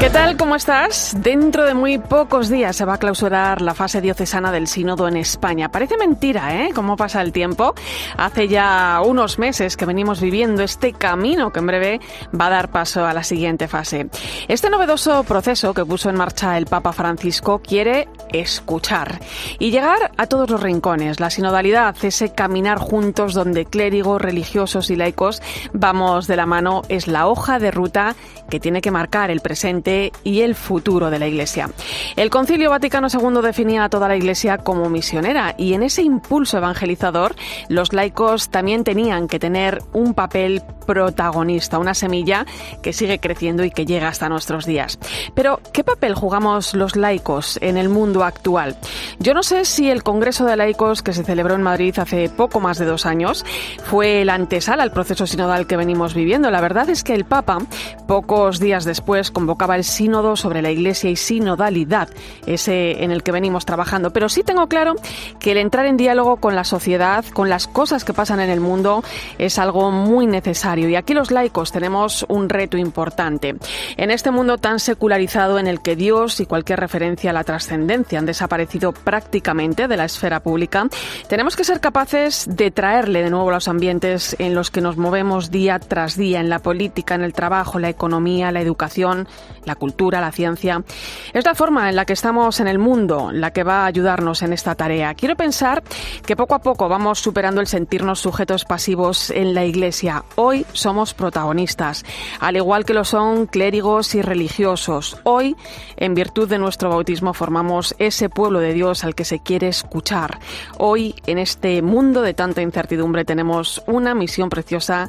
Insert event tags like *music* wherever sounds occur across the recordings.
¿Qué tal? ¿Cómo estás? Dentro de muy pocos días se va a clausurar la fase diocesana del sínodo en España. Parece mentira, ¿eh? Cómo pasa el tiempo. Hace ya unos meses que venimos viviendo este camino que en breve va a dar paso a la siguiente fase. Este novedoso proceso que puso en marcha el Papa Francisco quiere escuchar y llegar a todos los rincones. La sinodalidad, ese caminar juntos donde clérigos, religiosos y laicos vamos de la mano, es la hoja de ruta que tiene que marcar el presente y el futuro de la Iglesia. El Concilio Vaticano II definía a toda la Iglesia como misionera y en ese impulso evangelizador los laicos también tenían que tener un papel protagonista, una semilla que sigue creciendo y que llega hasta nuestros días. Pero, ¿qué papel jugamos los laicos en el mundo actual? Yo no sé si el Congreso de Laicos que se celebró en Madrid hace poco más de dos años fue la antesala al proceso sinodal que venimos viviendo. La verdad es que el Papa, pocos días después, convocaba el sínodo sobre la Iglesia y sinodalidad, ese en el que venimos trabajando. Pero sí tengo claro que el entrar en diálogo con la sociedad, con las cosas que pasan en el mundo, es algo muy necesario y aquí los laicos tenemos un reto importante. En este mundo tan secularizado en el que Dios y cualquier referencia a la trascendencia han desaparecido prácticamente de la esfera pública, tenemos que ser capaces de traerle de nuevo los ambientes en los que nos movemos día tras día, en la política, en el trabajo, la economía, la educación, la cultura, la ciencia. Es la forma en la que estamos en el mundo la que va a ayudarnos en esta tarea. Quiero pensar que poco a poco vamos superando el sentirnos sujetos pasivos en la Iglesia. Hoy somos protagonistas, al igual que lo son clérigos y religiosos. Hoy, en virtud de nuestro bautismo, formamos ese pueblo de Dios al que se quiere escuchar. Hoy, en este mundo de tanta incertidumbre, tenemos una misión preciosa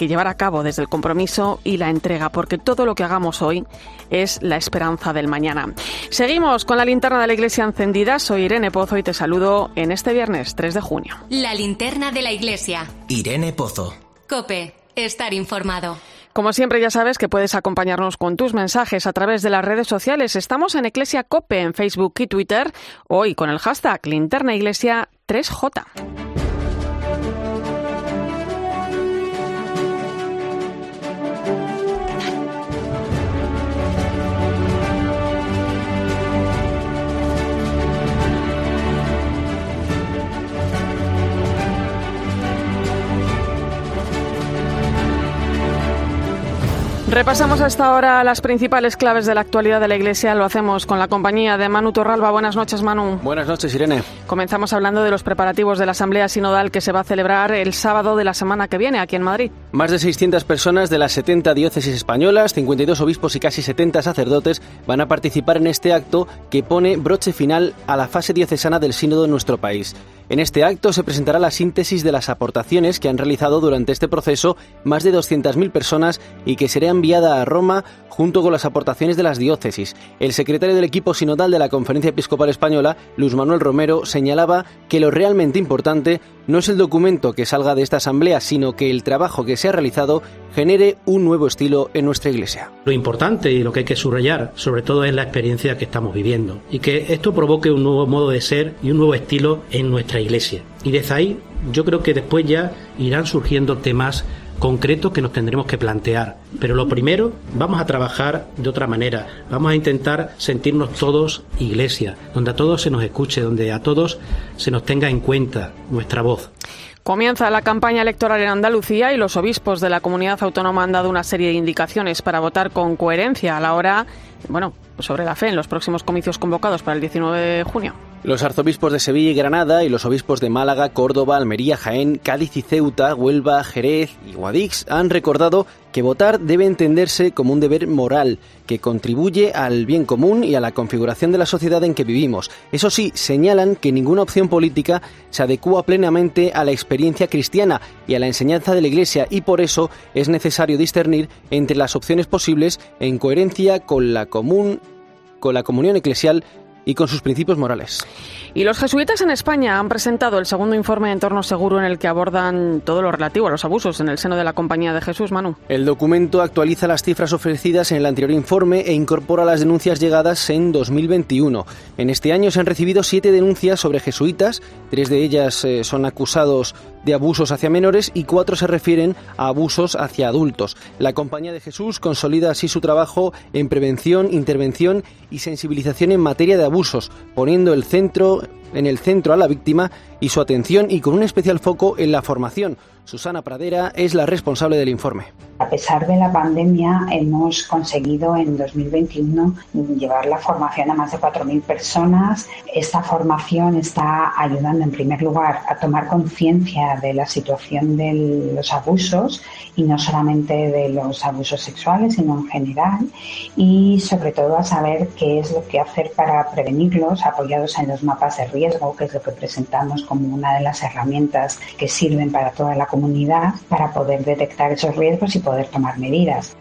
que llevar a cabo desde el compromiso y la entrega, porque todo lo que hagamos hoy es la esperanza del mañana. Seguimos con la linterna de la iglesia encendida. Soy Irene Pozo y te saludo en este viernes 3 de junio. La linterna de la iglesia. Irene Pozo. Cope, estar informado. Como siempre ya sabes que puedes acompañarnos con tus mensajes a través de las redes sociales. Estamos en Iglesia Cope en Facebook y Twitter, hoy con el hashtag Linterna Iglesia 3J. Repasamos hasta ahora las principales claves de la actualidad de la Iglesia. Lo hacemos con la compañía de Manu Torralba. Buenas noches, Manu. Buenas noches, Irene. Comenzamos hablando de los preparativos de la Asamblea Sinodal que se va a celebrar el sábado de la semana que viene aquí en Madrid. Más de 600 personas de las 70 diócesis españolas, 52 obispos y casi 70 sacerdotes van a participar en este acto que pone broche final a la fase diocesana del sínodo en nuestro país. En este acto se presentará la síntesis de las aportaciones que han realizado durante este proceso más de 200.000 personas y que será enviada a Roma junto con las aportaciones de las diócesis. El secretario del equipo sinodal de la Conferencia Episcopal Española, Luis Manuel Romero, señalaba que lo realmente importante no es el documento que salga de esta asamblea, sino que el trabajo que se ha realizado genere un nuevo estilo en nuestra iglesia. Lo importante y lo que hay que subrayar, sobre todo, es la experiencia que estamos viviendo y que esto provoque un nuevo modo de ser y un nuevo estilo en nuestra iglesia. Y desde ahí yo creo que después ya irán surgiendo temas concretos que nos tendremos que plantear. Pero lo primero, vamos a trabajar de otra manera. Vamos a intentar sentirnos todos iglesia, donde a todos se nos escuche, donde a todos se nos tenga en cuenta nuestra voz. Comienza la campaña electoral en Andalucía y los obispos de la comunidad autónoma han dado una serie de indicaciones para votar con coherencia a la hora, bueno, sobre la fe en los próximos comicios convocados para el 19 de junio. Los arzobispos de Sevilla y Granada y los obispos de Málaga, Córdoba, Almería, Jaén, Cádiz y Ceuta, Huelva, Jerez y Guadix han recordado que votar debe entenderse como un deber moral que contribuye al bien común y a la configuración de la sociedad en que vivimos. Eso sí, señalan que ninguna opción política se adecua plenamente a la experiencia cristiana y a la enseñanza de la Iglesia y por eso es necesario discernir entre las opciones posibles en coherencia con la común con la comunión eclesial y con sus principios morales. Y los jesuitas en España han presentado el segundo informe de entorno seguro en el que abordan todo lo relativo a los abusos en el seno de la Compañía de Jesús, Manu. El documento actualiza las cifras ofrecidas en el anterior informe e incorpora las denuncias llegadas en 2021. En este año se han recibido siete denuncias sobre jesuitas, tres de ellas eh, son acusados de abusos hacia menores y cuatro se refieren a abusos hacia adultos. La Compañía de Jesús consolida así su trabajo en prevención, intervención y sensibilización en materia de abusos, poniendo el centro en el centro a la víctima y su atención y con un especial foco en la formación. Susana Pradera es la responsable del informe. A pesar de la pandemia, hemos conseguido en 2021 llevar la formación a más de 4.000 personas. Esta formación está ayudando, en primer lugar, a tomar conciencia de la situación de los abusos y no solamente de los abusos sexuales, sino en general, y sobre todo a saber qué es lo que hacer para prevenirlos, apoyados en los mapas de riesgo, que es lo que presentamos como una de las herramientas que sirven para toda la comunidad para poder detectar esos riesgos y poder tomar medidas.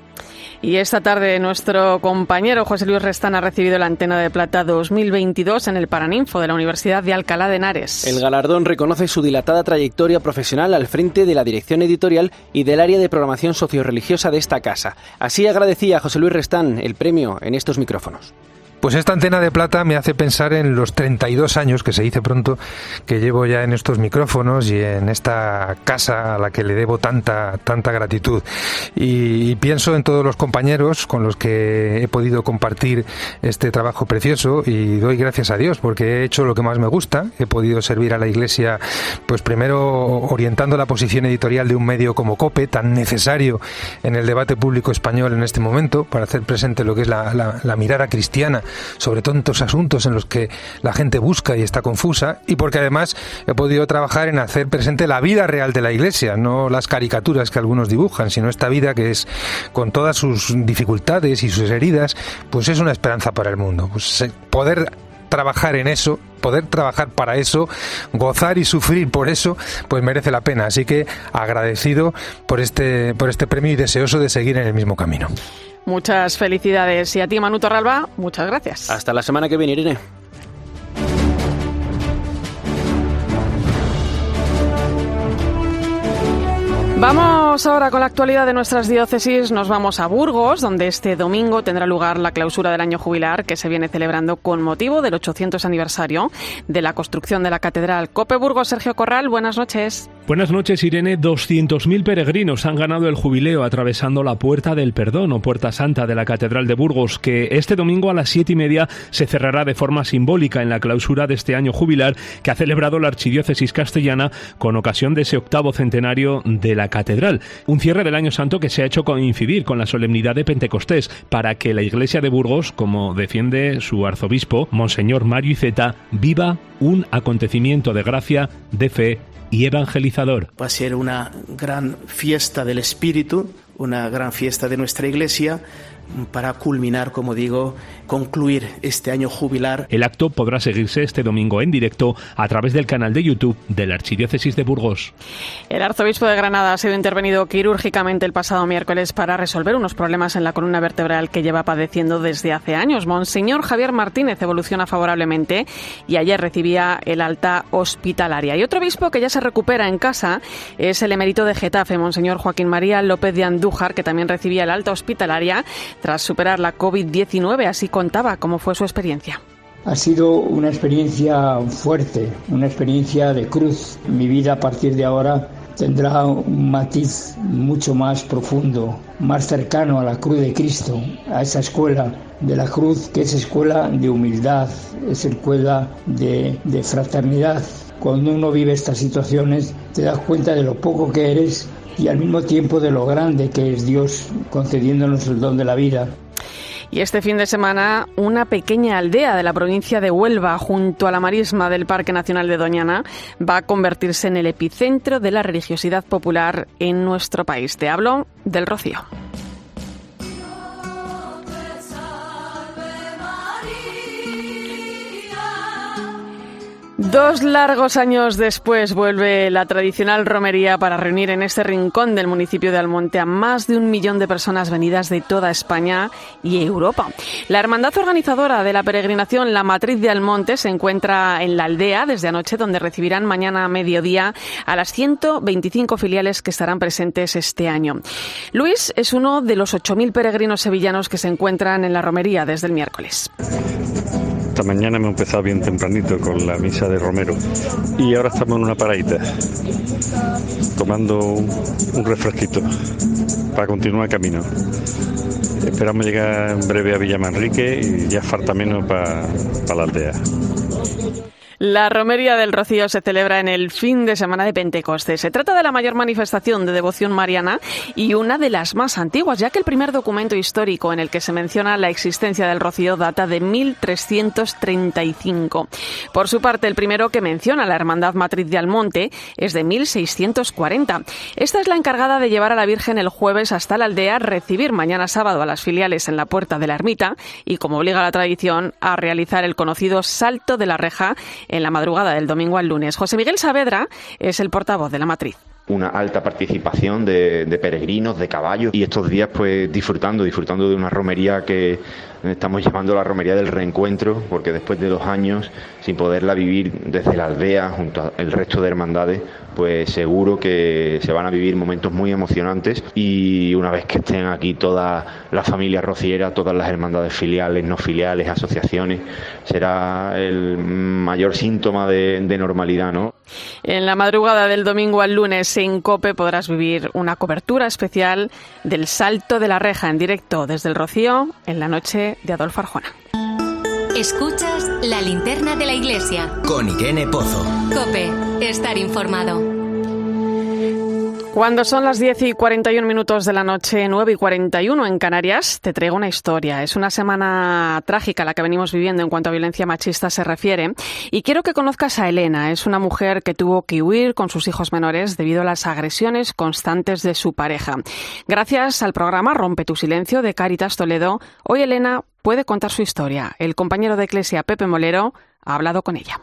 Y esta tarde nuestro compañero José Luis Restán ha recibido la Antena de Plata 2022 en el Paraninfo de la Universidad de Alcalá de Henares. El galardón reconoce su dilatada trayectoria profesional al frente de la dirección editorial y del área de programación socioreligiosa de esta casa. Así agradecía a José Luis Restán el premio en estos micrófonos. Pues esta antena de plata me hace pensar en los 32 años, que se dice pronto, que llevo ya en estos micrófonos y en esta casa a la que le debo tanta, tanta gratitud. Y, pienso en todos los compañeros con los que he podido compartir este trabajo precioso y doy gracias a Dios porque he hecho lo que más me gusta. He podido servir a la Iglesia, pues primero orientando la posición editorial de un medio como COPE, tan necesario en el debate público español en este momento, para hacer presente lo que es la, la mirada cristiana sobre tantos asuntos en los que la gente busca y está confusa, y porque además he podido trabajar en hacer presente la vida real de la Iglesia, no las caricaturas que algunos dibujan, sino esta vida que es, con todas sus dificultades y sus heridas, pues es una esperanza para el mundo. Pues, eh, poder trabajar en eso, poder trabajar para eso, gozar y sufrir por eso, pues merece la pena. Así que agradecido por este, por este premio y deseoso de seguir en el mismo camino. Muchas felicidades. Y a ti, Manu Torralba, muchas gracias. Hasta la semana que viene, Irene. Vamos ahora con la actualidad de nuestras diócesis. Nos vamos a Burgos, donde este domingo tendrá lugar la clausura del año jubilar que se viene celebrando con motivo del 800 aniversario de la construcción de la Catedral. Cope Burgos, Sergio Corral, buenas noches. Buenas noches, Irene. 200.000 peregrinos han ganado el jubileo atravesando la Puerta del Perdón o Puerta Santa de la Catedral de Burgos, que este domingo a las siete y media se cerrará de forma simbólica en la clausura de este año jubilar que ha celebrado la Archidiócesis Castellana con ocasión de ese octavo centenario de la catedral. Un cierre del año santo que se ha hecho coincidir con la solemnidad de Pentecostés para que la iglesia de Burgos, como defiende su arzobispo, Monseñor Mario Iceta, viva un acontecimiento de gracia, de fe y evangelizador. Va a ser una gran fiesta del Espíritu, una gran fiesta de nuestra iglesia, para culminar, como digo, concluir este año jubilar. El acto podrá seguirse este domingo en directo a través del canal de YouTube de la Archidiócesis de Burgos. El arzobispo de Granada ha sido intervenido quirúrgicamente el pasado miércoles para resolver unos problemas en la columna vertebral que lleva padeciendo desde hace años. Monseñor Javier Martínez evoluciona favorablemente y ayer recibía el alta hospitalaria. Y otro obispo que ya se recupera en casa es el emérito de Getafe, Monseñor Joaquín María López de Andújar, que también recibía el alta hospitalaria tras superar la COVID-19. Así contaba cómo fue su experiencia. Ha sido una experiencia fuerte, una experiencia de cruz. Mi vida a partir de ahora tendrá un matiz mucho más profundo, más cercano a la cruz de Cristo, a esa escuela de la cruz que es escuela de humildad, es escuela de, de fraternidad. Cuando uno vive estas situaciones te das cuenta de lo poco que eres y al mismo tiempo de lo grande que es Dios concediéndonos el don de la vida. Y este fin de semana, una pequeña aldea de la provincia de Huelva, junto a la marisma del Parque Nacional de Doñana, va a convertirse en el epicentro de la religiosidad popular en nuestro país. Te hablo del Rocío. Dos largos años después vuelve la tradicional romería para reunir en este rincón del municipio de Almonte a más de un millón de personas venidas de toda España y Europa. La hermandad organizadora de la peregrinación La Matriz de Almonte se encuentra en la aldea desde anoche, donde recibirán mañana a mediodía a las 125 filiales que estarán presentes este año. Luis es uno de los 8.000 peregrinos sevillanos que se encuentran en la romería desde el miércoles. Esta mañana hemos empezado bien tempranito con la misa de Romero y ahora estamos en una paradita tomando un refresquito para continuar el camino. Esperamos llegar en breve a Villamanrique y ya falta menos para la aldea. La Romería del Rocío se celebra en el fin de semana de Pentecostés. Se trata de la mayor manifestación de devoción mariana y una de las más antiguas, ya que el primer documento histórico en el que se menciona la existencia del Rocío data de 1335. Por su parte, el primero que menciona la Hermandad Matriz de Almonte es de 1640. Esta es la encargada de llevar a la Virgen el jueves hasta la aldea, recibir mañana sábado a las filiales en la puerta de la ermita y, como obliga la tradición, a realizar el conocido Salto de la Reja en la madrugada del domingo al lunes. José Miguel Saavedra es el portavoz de la matriz una alta participación de, de, peregrinos, de caballos y estos días pues disfrutando, disfrutando de una romería que estamos llamando la romería del reencuentro porque después de dos años sin poderla vivir desde la aldea junto al resto de hermandades pues seguro que se van a vivir momentos muy emocionantes y una vez que estén aquí toda la familia rociera, todas las hermandades filiales, no filiales, asociaciones, será el mayor síntoma de, de normalidad, ¿no? En la madrugada del domingo al lunes en COPE podrás vivir una cobertura especial del Salto de la Reja en directo desde el Rocío en la noche de Adolfo Arjona. Escuchas la linterna de la iglesia. Con Irene Pozo. Cope, estar informado. Cuando son las 10 y 41 minutos de la noche, 9 y 41 en Canarias, te traigo una historia. Es una semana trágica la que venimos viviendo en cuanto a violencia machista se refiere. Y quiero que conozcas a Elena. Es una mujer que tuvo que huir con sus hijos menores debido a las agresiones constantes de su pareja. Gracias al programa Rompe tu silencio de Caritas Toledo, hoy Elena puede contar su historia. El compañero de Iglesia, Pepe Molero, ha hablado con ella.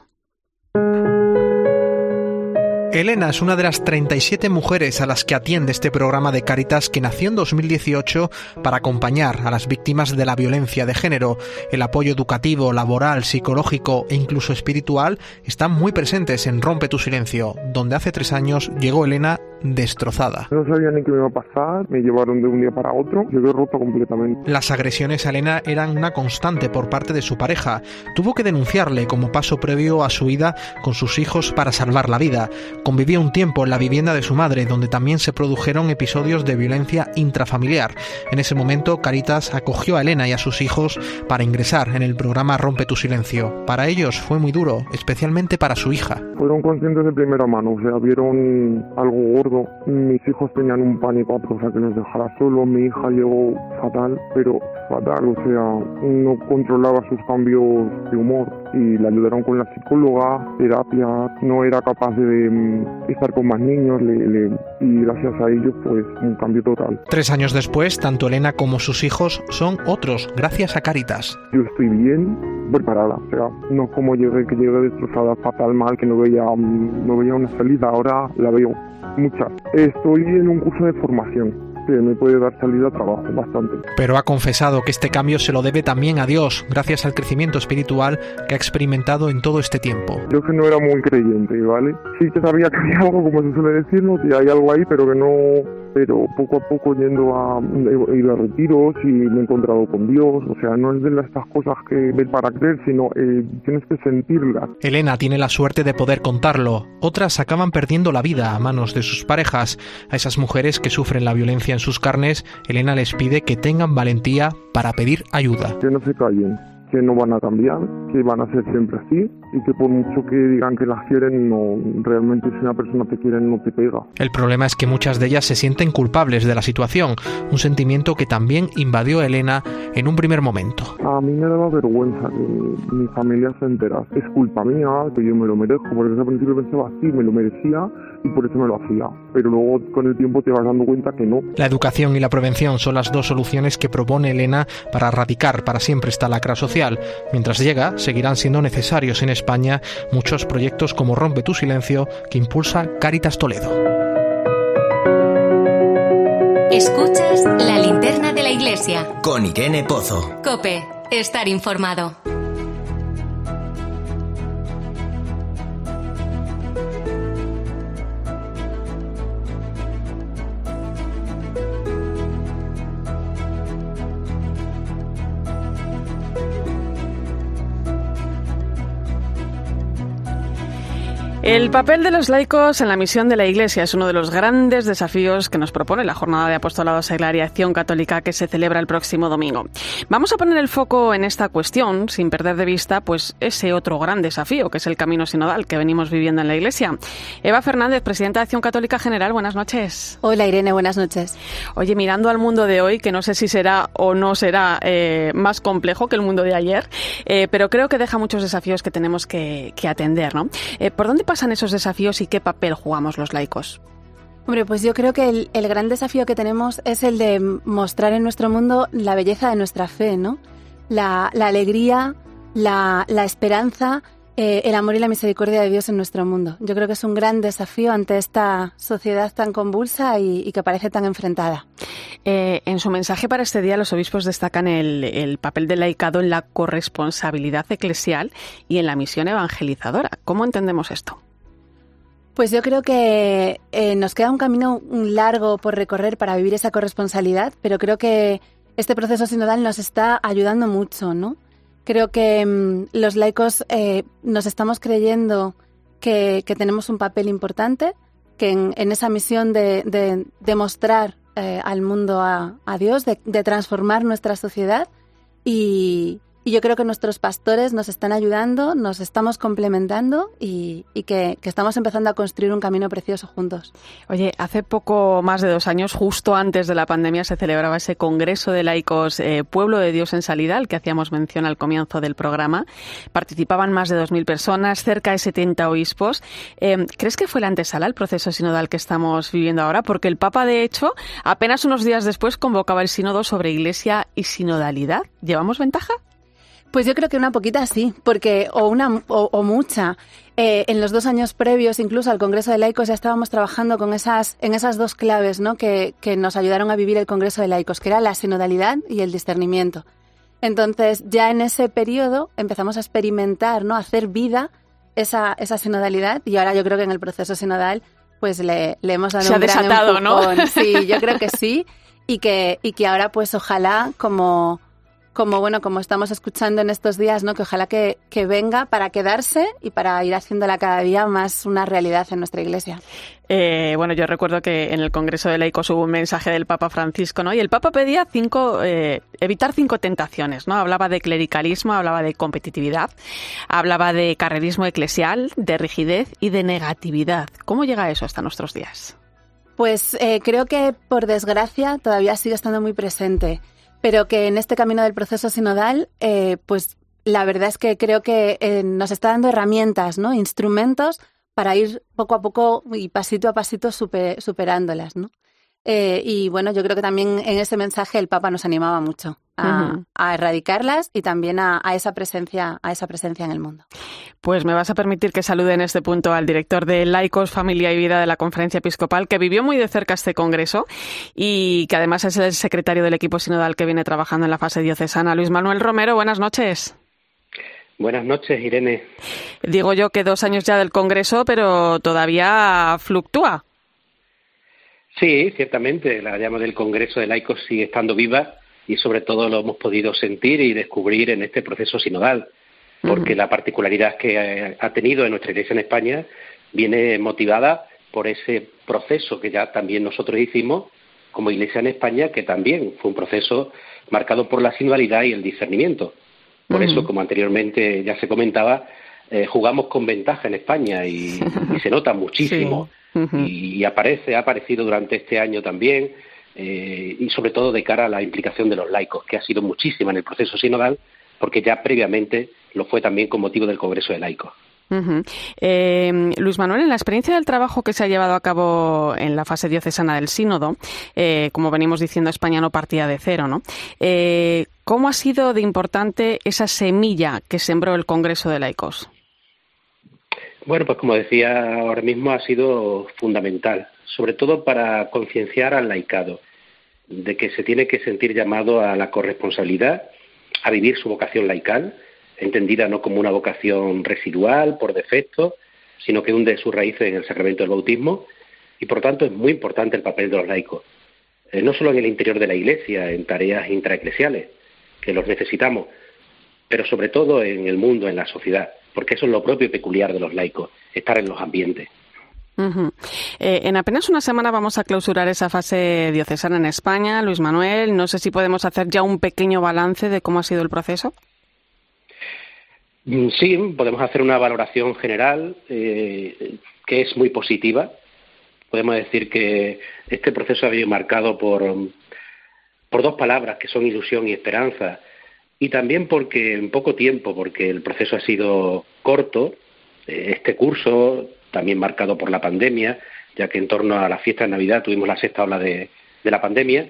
Elena es una de las 37 mujeres a las que atiende este programa de Caritas que nació en 2018 para acompañar a las víctimas de la violencia de género. El apoyo educativo, laboral, psicológico e incluso espiritual están muy presentes en Rompe tu Silencio, donde hace tres años llegó Elena destrozada. No sabía ni qué me iba a pasar, me llevaron de un día para otro, llegué roto completamente. Las agresiones a Elena eran una constante por parte de su pareja. Tuvo que denunciarle como paso previo a su ida con sus hijos para salvar la vida. Convivía un tiempo en la vivienda de su madre, donde también se produjeron episodios de violencia intrafamiliar. En ese momento, Caritas acogió a Elena y a sus hijos para ingresar en el programa Rompe tu Silencio. Para ellos fue muy duro, especialmente para su hija. Fueron conscientes de primera mano, o sea, vieron algo Mis hijos tenían un pánico a que nos dejara solo. Mi hija llegó fatal, pero fatal, o sea, no controlaba sus cambios de humor y la ayudaron con la psicóloga, terapia, no era capaz de mm, estar con más niños y gracias a ellos pues un cambio total. Tres años después, tanto Elena como sus hijos son otros, gracias a Caritas. Yo estoy bien, preparada, o sea, no como llegué, que llegué destrozada, fatal, mal, que no veía, mm, no veía una salida, ahora la veo mucha. Estoy en un curso de formación que me puede dar salida a trabajo bastante. Pero ha confesado que este cambio se lo debe también a Dios, gracias al crecimiento espiritual que ha experimentado en todo este tiempo. Yo que no era muy creyente, ¿vale? Sí que sabía que había algo, como se suele decirlo, que hay algo ahí, pero que no pero poco a poco yendo a ir a retiros y me he encontrado con Dios, o sea, no es de estas cosas que ves para creer, sino eh, tienes que sentirlas. Elena tiene la suerte de poder contarlo, otras acaban perdiendo la vida a manos de sus parejas. A esas mujeres que sufren la violencia en sus carnes, Elena les pide que tengan valentía para pedir ayuda. Que no se callen, que no van a cambiar, que van a ser siempre así y que por mucho que digan que las quieren, no realmente si una persona te quiere no te pega. El problema es que muchas de ellas se sienten culpables de la situación, un sentimiento que también invadió a Elena en un primer momento. A mí me daba vergüenza que mi familia se enterase. Es culpa mía, que yo me lo merezco, porque desde el principio pensaba así, me lo merecía y por eso me lo hacía. Pero luego con el tiempo te vas dando cuenta que no. La educación y la prevención son las dos soluciones que propone Elena para erradicar para siempre esta lacra social. Mientras llega, seguirán siendo necesarios en España muchos proyectos como Rompe tu silencio que impulsa Caritas Toledo. Escuchas la linterna de la iglesia. Con Irene Pozo. Cope, estar informado. El papel de los laicos en la misión de la Iglesia es uno de los grandes desafíos que nos propone la Jornada de Apostolado Seglar y Acción Católica que se celebra el próximo domingo. Vamos a poner el foco en esta cuestión sin perder de vista pues ese otro gran desafío que es el camino sinodal que venimos viviendo en la Iglesia. Eva Fernández, presidenta de Acción Católica General, buenas noches. Hola Irene, buenas noches. Oye, mirando al mundo de hoy, que no sé si será o no será eh, más complejo que el mundo de ayer, eh, pero creo que deja muchos desafíos que tenemos que, que atender, ¿no? Eh, ¿Por dónde pasan esos desafíos y qué papel jugamos los laicos? Hombre, pues yo creo que el, el, gran desafío que tenemos es el de mostrar en nuestro mundo la belleza de nuestra fe, ¿no? La, la alegría, la, la esperanza, eh, el amor y la misericordia de Dios en nuestro mundo. Yo creo que es un gran desafío ante esta sociedad tan convulsa y, y que parece tan enfrentada. Eh, en su mensaje para este día, los obispos destacan el, el, papel del laicado en la corresponsabilidad eclesial y en la misión evangelizadora. ¿Cómo entendemos esto? Pues yo creo que eh, nos queda un camino largo por recorrer para vivir esa corresponsabilidad, pero creo que este proceso sinodal nos está ayudando mucho, ¿no? Creo que mmm, los laicos eh, nos estamos creyendo que, tenemos un papel importante, que en, esa misión de, de, de eh, al mundo a, Dios, de, transformar nuestra sociedad y, y yo creo que nuestros pastores nos están ayudando, nos estamos complementando y, que, estamos empezando a construir un camino precioso juntos. Oye, hace poco más de dos años, justo antes de la pandemia, se celebraba ese Congreso de Laicos eh, Pueblo de Dios en Salida, al que hacíamos mención al comienzo del programa. Participaban más de 2.000 personas, cerca de 70 obispos. Eh, ¿Crees que fue la antesala al proceso sinodal que estamos viviendo ahora? Porque el Papa, de hecho, apenas unos días después convocaba el sínodo sobre Iglesia y sinodalidad. ¿Llevamos ventaja? Pues yo creo que una poquita sí, porque o una o, o mucha. Eh, en los dos años previos, incluso al Congreso de Laicos, ya estábamos trabajando con esas, en esas dos claves ¿no? que, que nos ayudaron a vivir el Congreso de Laicos, que era la sinodalidad y el discernimiento. Entonces, ya en ese periodo empezamos a experimentar, ¿no? a hacer vida esa, esa sinodalidad y ahora yo creo que en el proceso sinodal pues le, le hemos dado Se un ha desatado, gran empujón. ¿no? Sí, yo creo que sí y que, y que ahora pues ojalá como como bueno, como estamos escuchando en estos días, ¿no? Que ojalá que, que, venga para quedarse y para ir haciéndola cada día más una realidad en nuestra iglesia. Eh, bueno, yo recuerdo que en el Congreso de Laicos hubo un mensaje del Papa Francisco, ¿no? Y el Papa pedía cinco, eh, evitar cinco tentaciones, ¿no? Hablaba de clericalismo, hablaba de competitividad, hablaba de carrerismo eclesial, de rigidez y de negatividad. ¿Cómo llega eso hasta nuestros días? Pues eh, creo que, por desgracia, todavía sigue estando muy presente pero que en este camino del proceso sinodal, eh, pues la verdad es que creo que eh, nos está dando herramientas, ¿no? instrumentos para ir poco a poco y pasito a pasito super, superándolas. ¿no? Eh, y bueno, yo creo que también en ese mensaje el Papa nos animaba mucho a, uh -huh. a erradicarlas y también a, a, esa presencia, a esa presencia en el mundo. Pues me vas a permitir que salude en este punto al director de Laicos, Familia y Vida de la Conferencia Episcopal, que vivió muy de cerca este congreso y que además es el secretario del equipo sinodal que viene trabajando en la fase diocesana. Luis Manuel Romero, buenas noches. Buenas noches, Irene. Digo yo que dos años ya del Congreso, pero todavía fluctúa. Sí, ciertamente, la llama del Congreso de Laicos sigue estando viva y sobre todo lo hemos podido sentir y descubrir en este proceso sinodal, porque uh -huh. la particularidad que ha tenido en nuestra Iglesia en España viene motivada por ese proceso que ya también nosotros hicimos como Iglesia en España, que también fue un proceso marcado por la sinodalidad y el discernimiento. Por uh -huh. eso, como anteriormente ya se comentaba, eh, jugamos con ventaja en España y, y se nota *laughs* muchísimo. Sí. Uh -huh. y, y aparece, ha aparecido durante este año también, eh, y sobre todo de cara a la implicación de los laicos, que ha sido muchísima en el proceso sinodal, porque ya previamente lo fue también con motivo del Congreso de Laicos. Eh, Luis Manuel, en la experiencia del trabajo que se ha llevado a cabo en la fase diocesana del sínodo, eh, como venimos diciendo, España no partía de cero, ¿no? Eh, ¿Cómo ha sido de importante esa semilla que sembró el Congreso de Laicos? Bueno, pues como decía ahora mismo, ha sido fundamental, sobre todo para concienciar al laicado de que se tiene que sentir llamado a la corresponsabilidad, a vivir su vocación laical, entendida no como una vocación residual, por defecto, sino que hunde sus raíces en el sacramento del bautismo, y por tanto es muy importante el papel de los laicos, eh, no solo en el interior de la Iglesia, en tareas intraeclesiales, que los necesitamos, pero sobre todo en el mundo, en la sociedad, porque eso es lo propio y peculiar de los laicos, estar en los ambientes. Eh, en apenas una semana vamos a clausurar esa fase diocesana en España. Luis Manuel, no sé si podemos hacer ya un pequeño balance de cómo ha sido el proceso. Mm, sí, podemos hacer una valoración general eh, que es muy positiva. Podemos decir que este proceso ha sido marcado por, por dos palabras que son ilusión y esperanza, y también porque en poco tiempo, porque el proceso ha sido corto, eh, este curso también marcado por la pandemia, ya que en torno a la fiesta de Navidad tuvimos la sexta ola de, de la pandemia,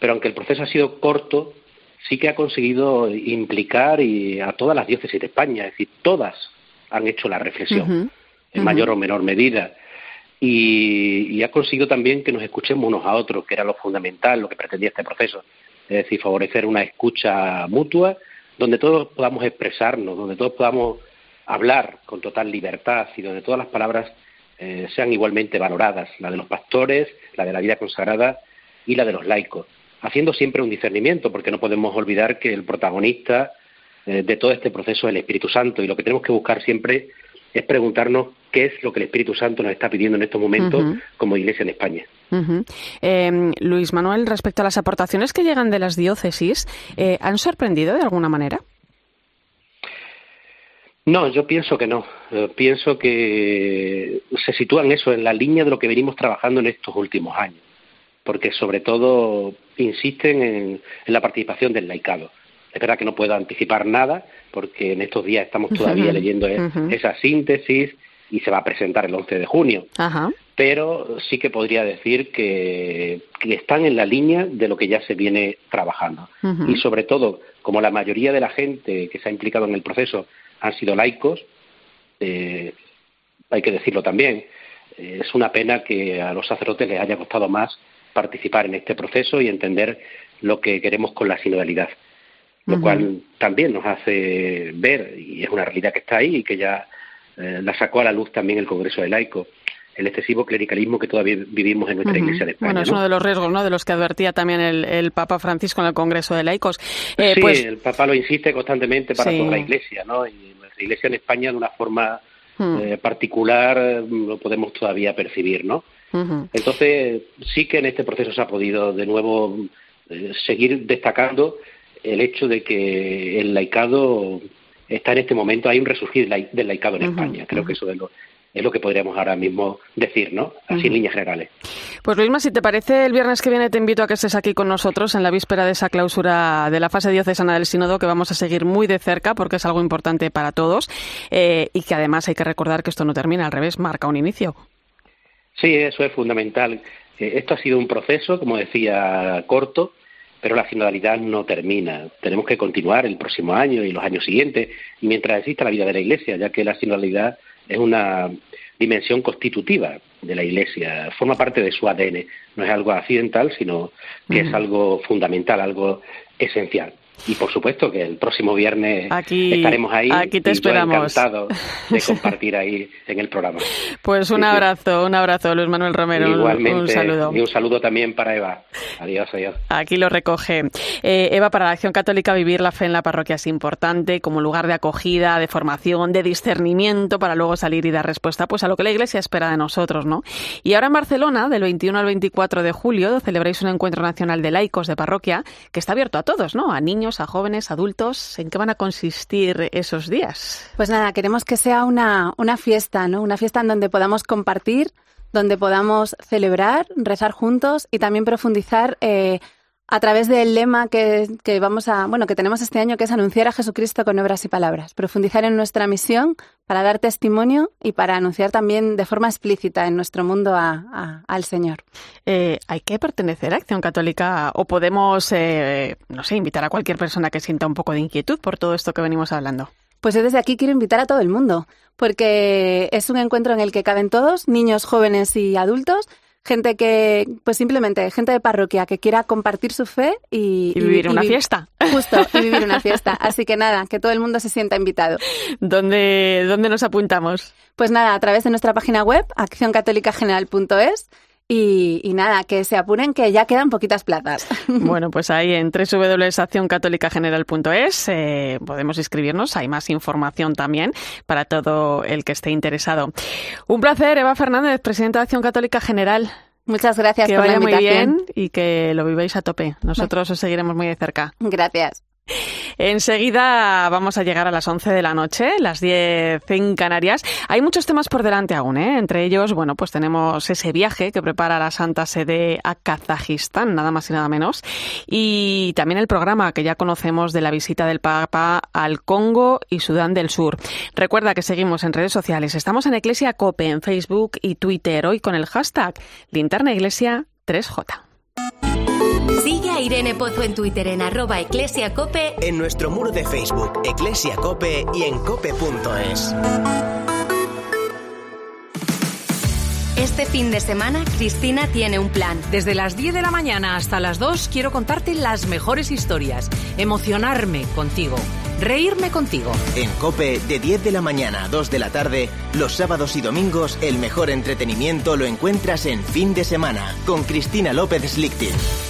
pero aunque el proceso ha sido corto, sí que ha conseguido implicar y a todas las diócesis de España, es decir, todas han hecho la reflexión, en mayor o menor medida. Y, ha conseguido también que nos escuchemos unos a otros, que era lo fundamental, lo que pretendía este proceso. Es decir, favorecer una escucha mutua, donde todos podamos expresarnos, donde todos podamos hablar con total libertad y donde todas las palabras eh, sean igualmente valoradas, la de los pastores, la de la vida consagrada y la de los laicos haciendo siempre un discernimiento, porque no podemos olvidar que el protagonista eh, de todo este proceso es el Espíritu Santo y lo que tenemos que buscar siempre es preguntarnos qué es lo que el Espíritu Santo nos está pidiendo en estos momentos como Iglesia en España. Em, Luis Manuel, respecto a las aportaciones que llegan de las diócesis, eh, ¿han sorprendido de alguna manera? No, yo pienso que no. pienso que se sitúan eso en la línea de lo que venimos trabajando en estos últimos años porque sobre todo insisten en, la participación del laicado. Es verdad que no puedo anticipar nada, porque en estos días estamos todavía leyendo e-, esa síntesis y se va a presentar el 11 de junio. Pero sí que podría decir que, están en la línea de lo que ya se viene trabajando. Y sobre todo, como la mayoría de la gente que se ha implicado en el proceso han sido laicos, eh, hay que decirlo también, eh, es una pena que a los sacerdotes les haya costado más participar en este proceso y entender lo que queremos con la sinodalidad, lo cual también nos hace ver, y es una realidad que está ahí y que ya eh, la sacó a la luz también el Congreso de Laico, el excesivo clericalismo que todavía vivimos en nuestra Iglesia de España. Bueno, es uno de los riesgos, ¿no?, de los que advertía también el, Papa Francisco en el Congreso de Laicos. Eh, sí, pues el Papa lo insiste constantemente para toda la Iglesia, ¿no? Y nuestra Iglesia en España de una forma eh, particular lo podemos todavía percibir, ¿no? Entonces, sí que en este proceso se ha podido de nuevo eh, seguir destacando el hecho de que el laicado está en este momento, hay un resurgir del laicado en España. Creo que eso es lo, es lo que podríamos ahora mismo decir, ¿no? Así en líneas generales. Pues Luisma, si te parece, el viernes que viene te invito a que estés aquí con nosotros en la víspera de esa clausura de la fase diocesana del Sínodo, que vamos a seguir muy de cerca porque es algo importante para todos eh, y que además hay que recordar que esto no termina, al revés, marca un inicio. Sí, eso es fundamental. Eh, esto ha sido un proceso, como decía, corto, pero la sinodalidad no termina. Tenemos que continuar el próximo año y los años siguientes, mientras exista la vida de la Iglesia, ya que la sinodalidad es una dimensión constitutiva de la Iglesia, forma parte de su ADN. No es algo accidental, sino que es algo fundamental, algo esencial. Y por supuesto que el próximo viernes estaremos ahí. Aquí te esperamos. encantado de *laughs* compartir ahí en el programa. Pues un abrazo, un abrazo, Luis Manuel Romero. Igualmente. Un, saludo. Y un saludo también para Eva. Adiós, adiós. Aquí lo recoge. Eh, Eva, para la Acción Católica vivir la fe en la parroquia es importante como lugar de acogida, de formación, de discernimiento para luego salir y dar respuesta pues a lo que la Iglesia espera de nosotros, ¿no? Y ahora en Barcelona, del 21 al 24 de julio, celebráis un encuentro nacional de laicos de parroquia que está abierto a todos, ¿no? A niños a jóvenes, adultos. ¿En qué van a consistir esos días? Pues nada, queremos que sea una, una fiesta, ¿no? Una fiesta en donde podamos compartir, donde podamos celebrar, rezar juntos y también profundizar eh, a través del lema que, que, vamos a, bueno, que tenemos este año, que es anunciar a Jesucristo con obras y palabras, profundizar en nuestra misión para dar testimonio y para anunciar también de forma explícita en nuestro mundo a, al Señor. Eh, ¿Hay que pertenecer a Acción Católica o podemos, eh, no sé, invitar a cualquier persona que sienta un poco de inquietud por todo esto que venimos hablando? Pues yo desde aquí quiero invitar a todo el mundo, porque es un encuentro en el que caben todos, niños, jóvenes y adultos, gente que, pues simplemente, gente de parroquia que quiera compartir su fe y, vivir una fiesta. Justo, y vivir una fiesta. Así que nada, que todo el mundo se sienta invitado. *laughs* ¿Dónde, dónde nos apuntamos? Pues nada, a través de nuestra página web, accioncatolicageneral.es. Y, y, nada, que se apuren que ya quedan poquitas plazas. *laughs* Bueno, pues ahí en www.accioncatolicageneral.es eh, podemos inscribirnos. Hay más información también para todo el que esté interesado. Un placer, Eva Fernández, presidenta de Acción Católica General. Muchas gracias que por vaya la muy invitación. bien y que lo viváis a tope. Nosotros os seguiremos muy de cerca. Gracias. Enseguida vamos a llegar a las 11 de la noche, las 10 en Canarias. Hay muchos temas por delante aún, ¿eh? Entre ellos, bueno, pues tenemos ese viaje que prepara la Santa Sede a Kazajistán, nada más y nada menos. Y también el programa que ya conocemos de la visita del Papa al Congo y Sudán del Sur. Recuerda que seguimos en redes sociales. Estamos en Iglesia Cope, en Facebook y Twitter, hoy con el hashtag Linterna Iglesia 3J. A Irene Pozo en Twitter en arroba eclesiacope, En nuestro muro de Facebook, Eclesia Cope y en cope.es. Este fin de semana, Cristina tiene un plan. Desde las 10 de la mañana hasta las 2 quiero contarte las mejores historias, emocionarme contigo, reírme contigo. En Cope, de 10 de la mañana a 2 de la tarde, los sábados y domingos, el mejor entretenimiento lo encuentras en fin de semana, con Cristina López Slichting.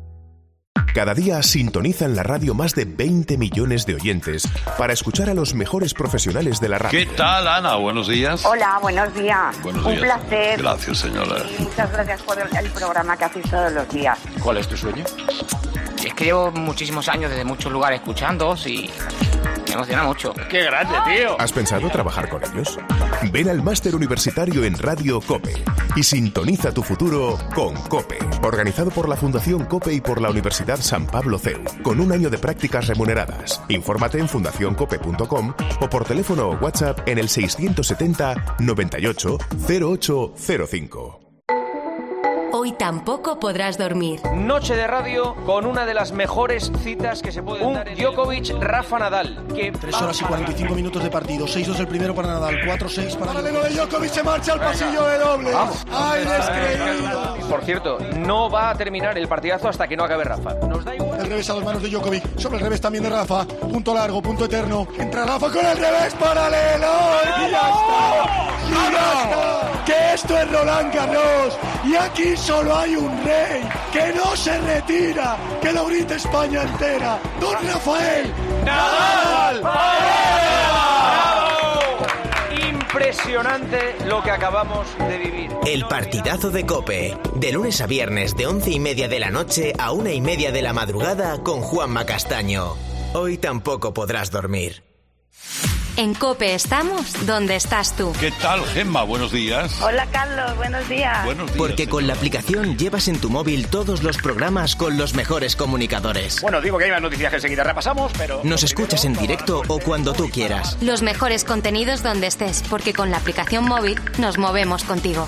Cada día sintonizan la radio más de 20 millones de oyentes para escuchar a los mejores profesionales de la radio. ¿Qué tal, Ana? Buenos días. Hola, buenos días. Buenos Un días. placer. Gracias, señora. Y muchas gracias por el, el programa que hacéis todos los días. ¿Cuál es tu sueño? Es que llevo muchísimos años desde muchos lugares escuchándoos y me emociona mucho. ¡Qué grande, tío! ¿Has pensado trabajar con ellos? Ven al máster universitario en Radio Cope y sintoniza tu futuro con Cope, organizado por la Fundación Cope y por la Universidad San Pablo CEU, con un año de prácticas remuneradas. Infórmate en fundacioncope.com o por teléfono o WhatsApp en el 670 98 0805. Hoy tampoco podrás dormir. Noche de radio con una de las mejores citas que se pueden Un dar. Un Djokovic Rafa Nadal. Que 3 horas y 45 minutos de partido, 6-2 el primero para Nadal, 4-6 para... Lo de Djokovic se marcha al pasillo de dobles. Vamos. ¡Ay, descreído! Por cierto, no va a terminar el partidazo hasta que no acabe Rafa. Nos da igual. El revés a las manos de Djokovic, sobre el revés también de Rafa, punto largo, punto eterno. Entra Rafa con el revés paralelo. ¡Y ya está! ¡Y ya está! Que esto es Roland Garros. Y aquí solo hay un rey que no se retira. Que lo grite España entera. ¡Don Rafael! ¡Nadal! Impresionante lo que acabamos de vivir. El partidazo de Cope, de lunes a viernes de once y media de la noche a una y media de la madrugada con Juanma Castaño. Hoy tampoco podrás dormir. En Cope estamos donde estás tú. ¿Qué tal, Gemma? Buenos días. Hola, Carlos. Buenos días. Buenos días. Porque con la aplicación llevas en tu móvil todos los programas con los mejores comunicadores. Bueno, digo que hay más noticias que enseguida repasamos, pero... Nos escuchas en directo o cuando tú quieras. Los mejores contenidos donde estés, porque con la aplicación móvil nos movemos contigo.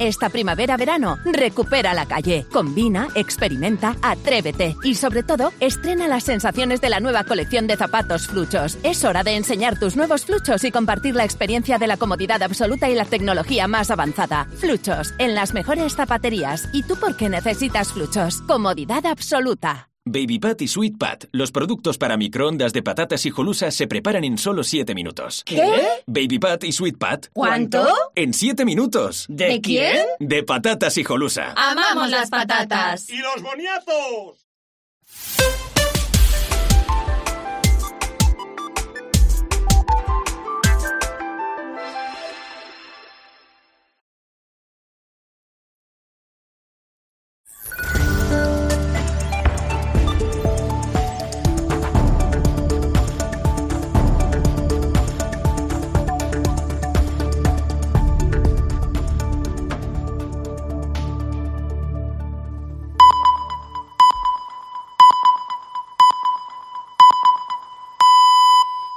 Esta primavera-verano, recupera la calle. Combina, experimenta, atrévete y sobre todo, estrena las sensaciones de la nueva colección de zapatos Fluchos. Es hora de enseñar tus nuevos Fluchos y compartir la experiencia de la comodidad absoluta y la tecnología más avanzada. Fluchos, en las mejores zapaterías. ¿Y tú por qué necesitas Fluchos? Comodidad absoluta. Baby Pat y Sweet Pat, los productos para microondas de patatas y jolusa se preparan en solo 7 minutos. ¿Qué? Baby Pat y Sweet Pat. ¿Cuánto? En 7 minutos. ¿De quién? De patatas y jolusa. ¡Amamos las patatas! ¡Y los boniazos!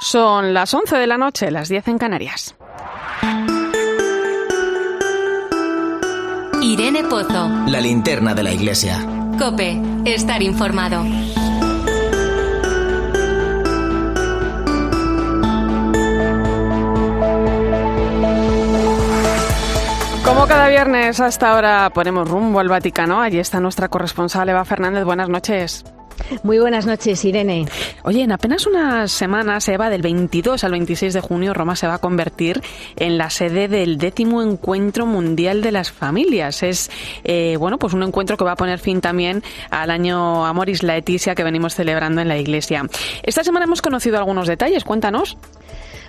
Son las 11 de la noche, las 10 en Canarias. Irene Pozo. La linterna de la iglesia. Cope. Estar informado. Como cada viernes hasta ahora ponemos rumbo al Vaticano. Allí está nuestra corresponsal Eva Fernández. Buenas noches. Muy buenas noches, Irene. Oye, en apenas unas semanas, Eva, del 22 al 26 de junio, Roma se va a convertir en la sede del décimo Encuentro Mundial de las Familias. Es, eh, bueno, pues un encuentro que va a poner fin también al año Amoris Laetitia que venimos celebrando en la Iglesia. Esta semana hemos conocido algunos detalles. Cuéntanos.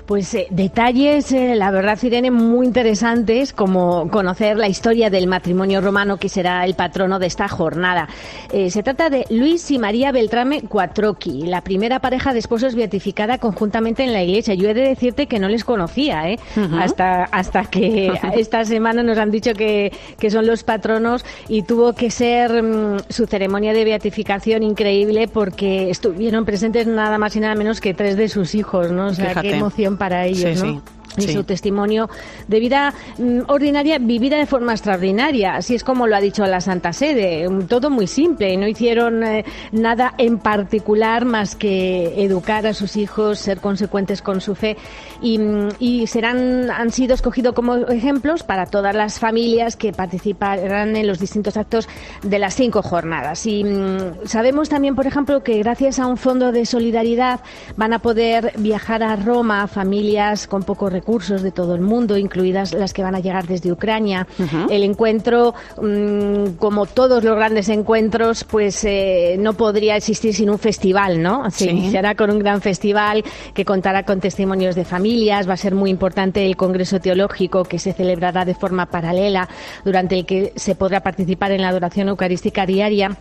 Pues eh, detalles, eh, la verdad, Irene, muy interesantes, como conocer la historia del matrimonio romano que será el patrono de esta jornada. Eh, se trata de Luis y María Beltrame Cuatroqui, la primera pareja de esposos beatificada conjuntamente en la iglesia. Yo he de decirte que no les conocía, ¿eh? hasta, hasta que *laughs* esta semana nos han dicho que, que son los patronos y tuvo que ser mm, su ceremonia de beatificación increíble porque estuvieron presentes nada más y nada menos que tres de sus hijos, ¿no? O sea, Fíjate. qué emoción para ellos, Sí, ¿no? sí. Y su testimonio de vida mm, ordinaria vivida de forma extraordinaria. Así es como lo ha dicho la Santa Sede. Todo muy simple. No hicieron eh, nada en particular más que educar a sus hijos, ser consecuentes con su fe y, mm, y serán han sido escogidos como ejemplos para todas las familias que participarán en los distintos actos de las cinco jornadas. Y mm, sabemos también, por ejemplo, que gracias a un fondo de solidaridad van a poder viajar a Roma familias con pocos recursos de todo el mundo, incluidas las que van a llegar desde Ucrania. El encuentro, mm, como todos los grandes encuentros, pues eh, no podría existir sin un festival, ¿no? Se Sí. iniciará con un gran festival que contará con testimonios de familias. Va a ser muy importante el Congreso Teológico que se celebrará de forma paralela, durante el que se podrá participar en la adoración eucarística diaria.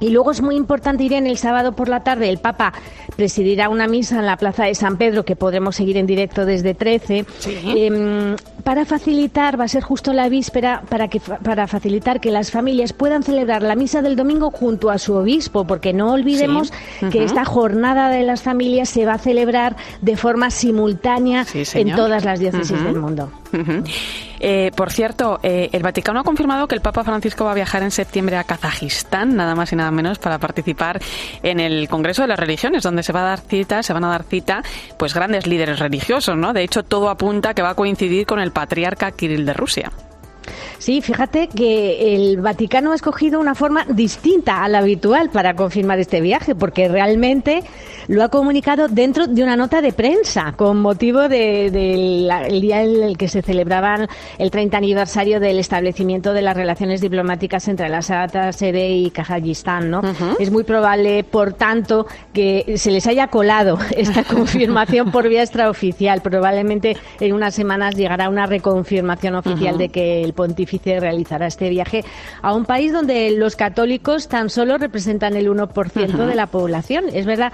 Y luego es muy importante ir en el sábado por la tarde. El Papa presidirá una misa en la Plaza de San Pedro que podremos seguir en directo desde 13. Em, para facilitar, va a ser justo la víspera, para, que, para facilitar que las familias puedan celebrar la misa del domingo junto a su obispo, porque no olvidemos Sí. que esta jornada de las familias se va a celebrar de forma simultánea en todas las diócesis del mundo. Eh, por cierto, eh, el Vaticano ha confirmado que el Papa Francisco va a viajar en septiembre a Kazajistán, nada más y nada menos, para participar en el Congreso de las Religiones, donde se va a dar cita, se van a dar cita, pues grandes líderes religiosos, ¿no? De hecho, todo apunta que va a coincidir con el patriarca Kirill de Rusia. Sí, fíjate que el Vaticano ha escogido una forma distinta a la habitual para confirmar este viaje, porque realmente lo ha comunicado dentro de una nota de prensa con motivo del de, día en el que se celebraba el 30 aniversario del establecimiento de las relaciones diplomáticas entre la Santa Sede y Kazajistán, ¿no? Es muy probable, por tanto, que se les haya colado *laughs* esta confirmación por vía extraoficial. Probablemente en unas semanas llegará una reconfirmación oficial de que el pontífice realizará este viaje a un país donde los católicos tan solo representan el 1% Ujú. de la población. Es verdad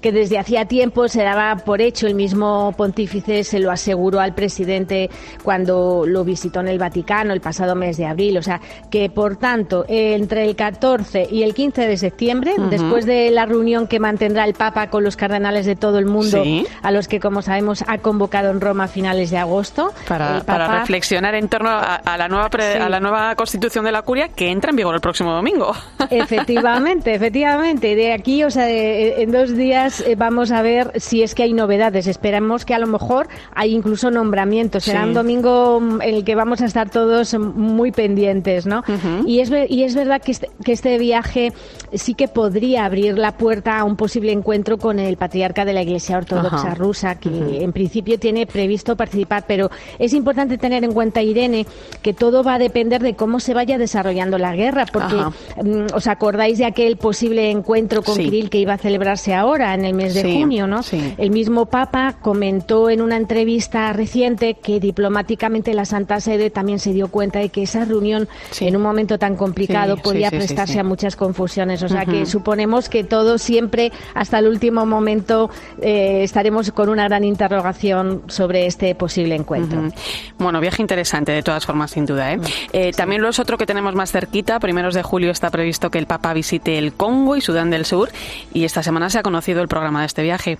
que desde hacía tiempo se daba por hecho, el mismo pontífice se lo aseguró al presidente cuando lo visitó en el Vaticano el pasado mes de abril. O sea, que por tanto, entre el 14 y el 15 de septiembre, después de la reunión que mantendrá el Papa con los cardenales de todo el mundo, Sí. a los que, como sabemos, ha convocado en Roma a finales de agosto, Para, reflexionar en torno a, a la nueva pre- Sí. a la nueva constitución de la curia que entra en vigor el próximo domingo. Efectivamente, efectivamente. De aquí, o sea, de- en dos días eh, vamos a ver si es que hay novedades. Esperamos que a lo mejor hay incluso nombramientos. Será Sí. un domingo mm, en el que vamos a estar todos muy pendientes, ¿no? y, es, y es verdad que este, que este viaje sí que podría abrir la puerta a un posible encuentro con el patriarca de la Iglesia Ortodoxa Ajá. rusa, que en principio tiene previsto participar. Pero es importante tener en cuenta, Irene, que todo va a depender de cómo se vaya desarrollando la guerra, porque Ajá. mm, os acordáis de aquel posible encuentro con Sí. Kirill que iba a celebrarse ahora, en el mes de Sí, junio, ¿no? sí. El mismo Papa comentó en una entrevista reciente que diplomáticamente la Santa Sede también se dio cuenta de que esa reunión en un momento tan complicado podía prestarse a muchas confusiones. O sea que suponemos que todos siempre, hasta el último momento, eh, estaremos con una gran interrogación sobre este posible encuentro. Ujú. Bueno, viaje interesante de todas formas, sin duda. ¿eh? Eh, También lo es otro que tenemos más cerquita. Primeros de julio está previsto que el Papa visite el Congo y Sudán del Sur y esta semana se ha conocido el programa de este viaje.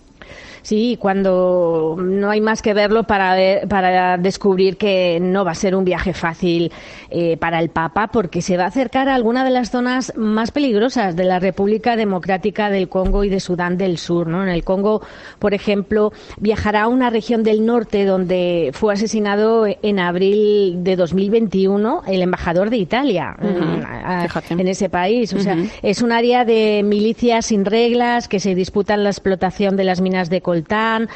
Sí, cuando no hay más que verlo para, ver- para descubrir que no va a ser un viaje fácil eh, para el Papa, porque se va a acercar a alguna de las zonas más peligrosas de la República Democrática del Congo y de Sudán del Sur. ¿no? En el Congo, por ejemplo, viajará a una región del norte donde fue asesinado en abril de 2021 el embajador de Italia en- a- fíjate. en ese país. O sea, es un área de milicias sin reglas que se disputan la explotación de las minas de coltán.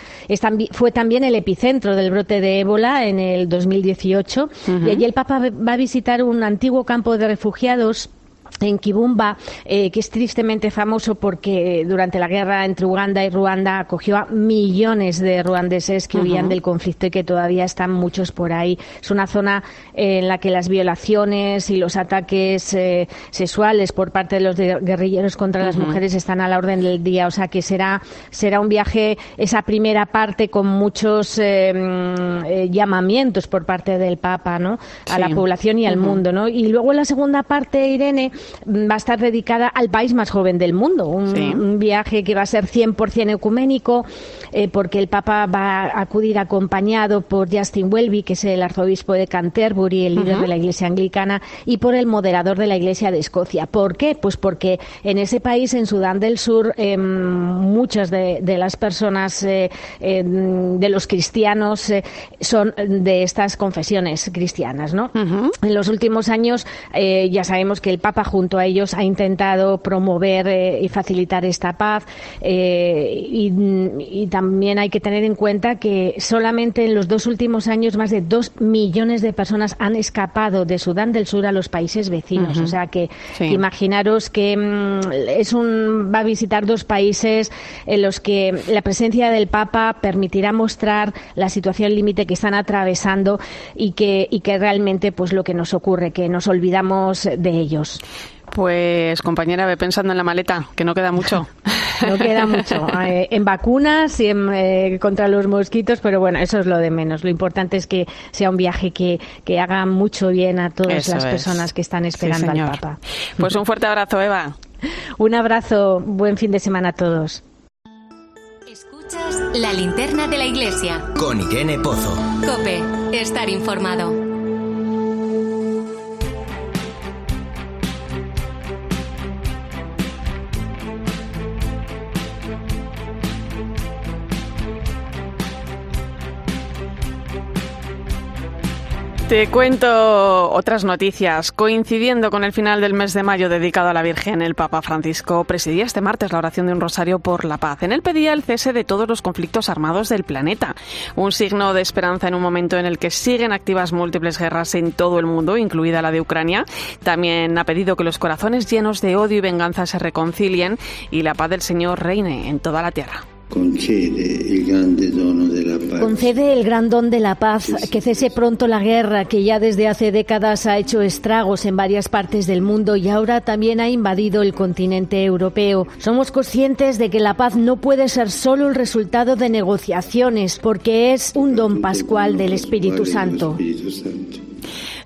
Fue también el epicentro del brote de ébola en el 2018. Ujú. Y allí el Papa va a visitar un antiguo campo de refugiados en Kibumba, eh, que es tristemente famoso porque durante la guerra entre Uganda y Ruanda acogió a millones de ruandeses que huían Ujú. del conflicto y que todavía están muchos por ahí. Es una zona eh, en la que las violaciones y los ataques eh, sexuales por parte de los de- guerrilleros contra las mujeres están a la orden del día. O sea que será, será un viaje, esa primera parte con muchos eh, mm, llamamientos por parte del Papa ¿no? a la población y al mundo. ¿no? Y luego la segunda parte, Irene, va a estar dedicada al país más joven del mundo. Un, Sí. un viaje que va a ser 100% ecuménico, eh, porque el Papa va a acudir acompañado por Justin Welby, que es el arzobispo de Canterbury, el líder Ujú. de la Iglesia Anglicana, y por el moderador de la Iglesia de Escocia. ¿Por qué? Pues porque en ese país, en Sudán del Sur, eh, muchas de, de las personas, eh, de los cristianos, eh, son de estas confesiones cristianas, ¿no? En los últimos años eh, ya sabemos que el Papa junto a ellos ha intentado promover eh, y facilitar esta paz eh, y, y también hay que tener en cuenta que solamente en los dos últimos años más de dos millones de personas han escapado de Sudán del Sur a los países vecinos. O sea que, Sí. imaginaros que mm, es un va a visitar dos países en los que la presencia del Papa permitirá mostrar la situación límite que están atravesando y que y que realmente pues lo que nos ocurre que nos olvidamos de ellos. Pues compañera, ve pensando en la maleta, que no queda mucho. *laughs* No queda mucho. *laughs* Eh, en vacunas y en, eh, contra los mosquitos, pero bueno, eso es lo de menos. Lo importante es que sea un viaje que, que haga mucho bien a todas Eso las es. personas que están Sí, esperando al. Papa. Pues un fuerte abrazo, Eva. *laughs* Un abrazo, buen fin de semana a todos. Escuchas la linterna de la iglesia. Con Irene Pozo. Cope, estar informado. Te cuento otras noticias. Coincidiendo con el final del mes de mayo dedicado a la Virgen, el Papa Francisco presidía este martes la oración de un rosario por la paz. En él pedía el cese de todos los conflictos armados del planeta. Un signo de esperanza en un momento en el que siguen activas múltiples guerras en todo el mundo, incluida la de Ucrania. También ha pedido que los corazones llenos de odio y venganza se reconcilien y la paz del Señor reine en toda la tierra. Concede grande dono della pace. Concede el gran don de la paz, que cese pronto la guerra que ya desde hace décadas ha hecho estragos en varias partes del mundo y ahora también ha invadido el continente europeo. Somos conscientes de que la paz no puede ser solo el resultado de negociaciones, porque es un don pascual del Espíritu Santo.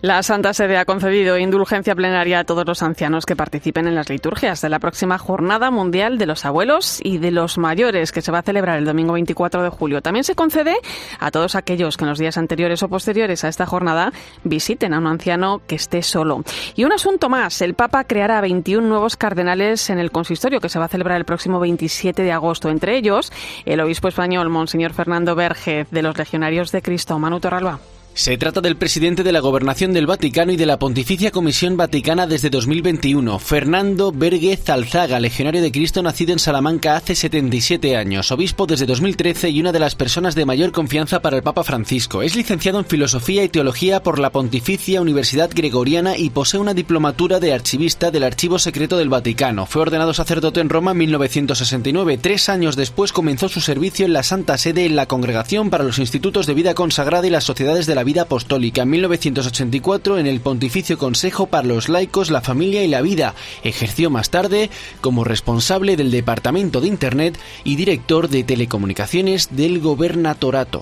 La Santa Sede ha concedido indulgencia plenaria a todos los ancianos que participen en las liturgias de la próxima Jornada Mundial de los Abuelos y de los Mayores, que se va a celebrar el domingo 24 de julio. También se concede a todos aquellos que en los días anteriores o posteriores a esta jornada visiten a un anciano que esté solo. Y un asunto más, el Papa creará 21 nuevos cardenales en el consistorio que se va a celebrar el próximo 27 de agosto. Entre ellos, el obispo español, Monseñor Fernando Vergez, de los Legionarios de Cristo. Manu Torralba. Se trata del presidente de la Gobernación del Vaticano y de la Pontificia Comisión Vaticana desde 2021, Fernando Verguez Alzaga, legionario de Cristo nacido en Salamanca hace 77 años, obispo desde 2013 y una de las personas de mayor confianza para el Papa Francisco. Es licenciado en Filosofía y Teología por la Pontificia Universidad Gregoriana y posee una diplomatura de archivista del Archivo Secreto del Vaticano. Fue ordenado sacerdote en Roma en 1969. Tres años después comenzó su servicio en la Santa Sede en la Congregación para los Institutos de Vida Consagrada y las Sociedades de la Vida Apostólica en 1984 en el Pontificio Consejo para los Laicos, la Familia y la Vida. Ejerció más tarde como responsable del Departamento de Internet y director de Telecomunicaciones del Gobernatorato.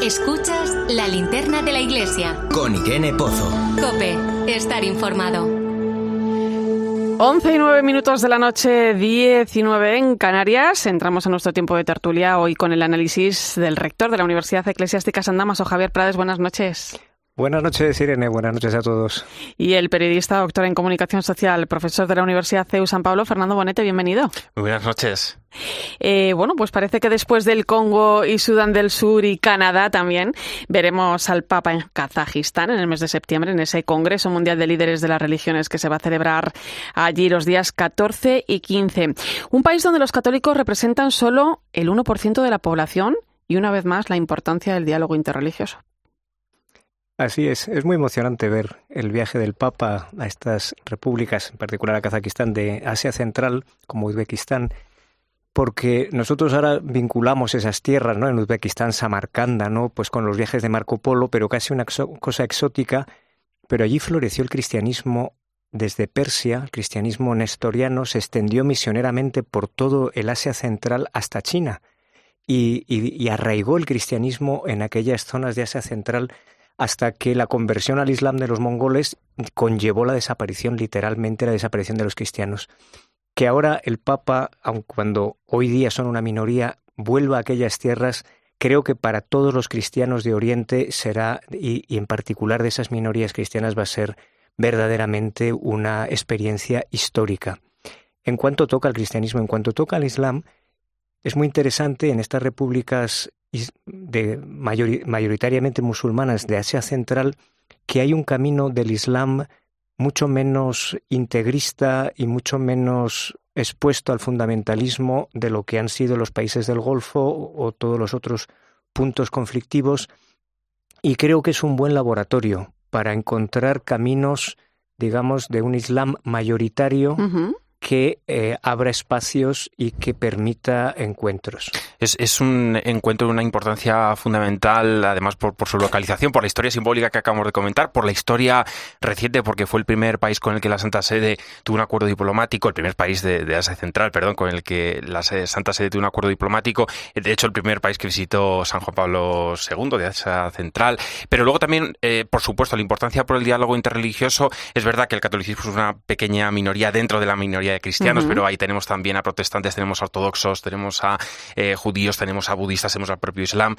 Escuchas la linterna de la iglesia. Con Irene Pozo. Cope, estar informado. 11 y 9 minutos de la noche, 19 en Canarias. Entramos en nuestro tiempo de tertulia hoy con el análisis del rector de la Universidad Eclesiástica San Damaso, Javier Prades. Buenas noches. Buenas noches, Irene. Buenas noches a todos. Y el periodista, doctor en comunicación social, profesor de la Universidad CEU San Pablo, Fernando Bonete, bienvenido. Muy buenas noches. Eh, bueno, pues parece que después del Congo y Sudán del Sur y Canadá también veremos al Papa en Kazajistán en el mes de septiembre, en ese Congreso Mundial de Líderes de las Religiones que se va a celebrar allí los días 14 y 15. Un país donde los católicos representan solo el 1% de la población y una vez más la importancia del diálogo interreligioso. Así es, es muy emocionante ver el viaje del Papa a estas repúblicas, en particular a Kazajistán de Asia Central, como Uzbekistán, porque nosotros ahora vinculamos esas tierras, ¿no? En Uzbekistán, Samarcanda, ¿no? Pues con los viajes de Marco Polo, pero casi una cosa exótica, pero allí floreció el cristianismo desde Persia, el cristianismo nestoriano se extendió misioneramente por todo el Asia Central hasta China y, y arraigó el cristianismo en aquellas zonas de Asia Central hasta que la conversión al Islam de los mongoles conllevó la desaparición, literalmente la desaparición de los cristianos. Que ahora el Papa, aun cuando hoy día son una minoría, vuelva a aquellas tierras, creo que para todos los cristianos de Oriente será, y, y en particular de esas minorías cristianas, va a ser verdaderamente una experiencia histórica. En cuanto toca al cristianismo, en cuanto toca al Islam, es muy interesante en estas repúblicas de mayoritariamente musulmanas de Asia Central que hay un camino del Islam mucho menos integrista y mucho menos expuesto al fundamentalismo de lo que han sido los países del Golfo o todos los otros puntos conflictivos y creo que es un buen laboratorio para encontrar caminos digamos de un Islam mayoritario que eh, abra espacios y que permita encuentros. Es, es, un encuentro de una importancia fundamental, además por, su localización, por la historia simbólica que acabamos de comentar, por la historia reciente, porque fue el primer país con el que la Santa Sede tuvo un acuerdo diplomático, el primer país de, de Asia Central, perdón, con el que la Santa Sede tuvo un acuerdo diplomático, de hecho el primer país que visitó San Juan Pablo II de Asia Central, pero luego también, eh, por supuesto, la importancia por el diálogo interreligioso, es verdad que el catolicismo es una pequeña minoría dentro de la minoría cristianos, uh -huh. pero ahí tenemos también a protestantes, tenemos a ortodoxos, tenemos a eh, judíos, tenemos a budistas, tenemos al propio Islam.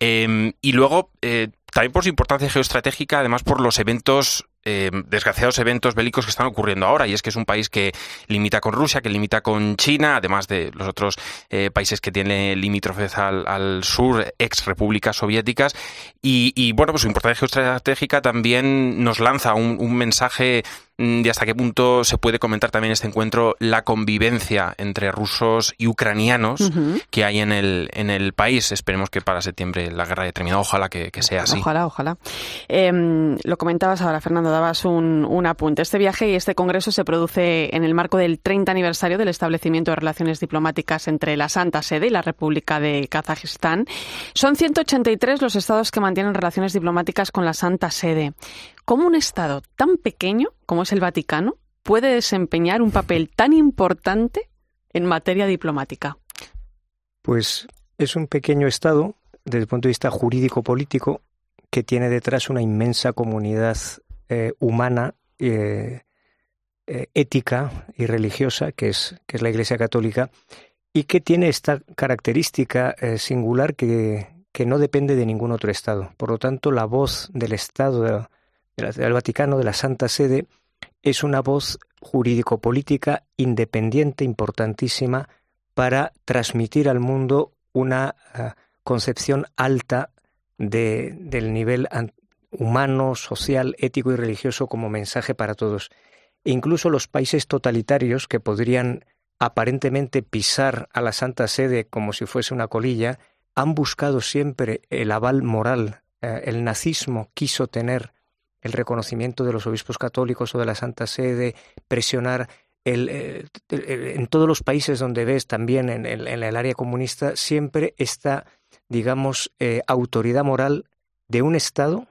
Eh, y luego, eh, también por su importancia geoestratégica, además por los eventos eh, desgraciados eventos bélicos que están ocurriendo ahora y es que es un país que limita con Rusia, que limita con China, además de los otros eh, países que tiene limítrofes al, al, sur, ex repúblicas soviéticas y, y, bueno, pues su importancia geoestratégica también nos lanza un, un mensaje de hasta qué punto se puede comentar también este encuentro la convivencia entre rusos y ucranianos uh -huh. que hay en el, en el país. Esperemos que para septiembre la guerra haya terminado. Ojalá que, que sea así. Ojalá, ojalá. Eh, lo comentabas ahora, Fernando, dabas un, un, apunte. Este viaje y este congreso se produce en el marco del 30 aniversario del establecimiento de relaciones diplomáticas entre la Santa Sede y la República de Kazajistán. Son 183 los estados que mantienen relaciones diplomáticas con la Santa Sede. ¿Cómo un estado tan pequeño como es el Vaticano puede desempeñar un papel tan importante en materia diplomática? Pues es un pequeño estado desde el punto de vista jurídico-político que tiene detrás una inmensa comunidad eh, humana, eh, eh, ética y religiosa, que es, que es la Iglesia Católica, y que tiene esta característica singular que, que no depende de ningún otro Estado. Por lo tanto, la voz del Estado del Vaticano, de la Santa Sede, es una voz jurídico-política independiente, importantísima, para transmitir al mundo una ah, concepción alta de, del nivel humano, social, ético y religioso como mensaje para todos. E incluso los países totalitarios que podrían aparentemente pisar a la Santa Sede como si fuese una colilla, han buscado siempre el aval moral. Eh, el nazismo quiso tener el reconocimiento de los obispos católicos o de la Santa Sede, presionar el, eh, en todos los países donde ves también en, el área comunista, siempre esta, digamos, eh, autoridad moral de un Estado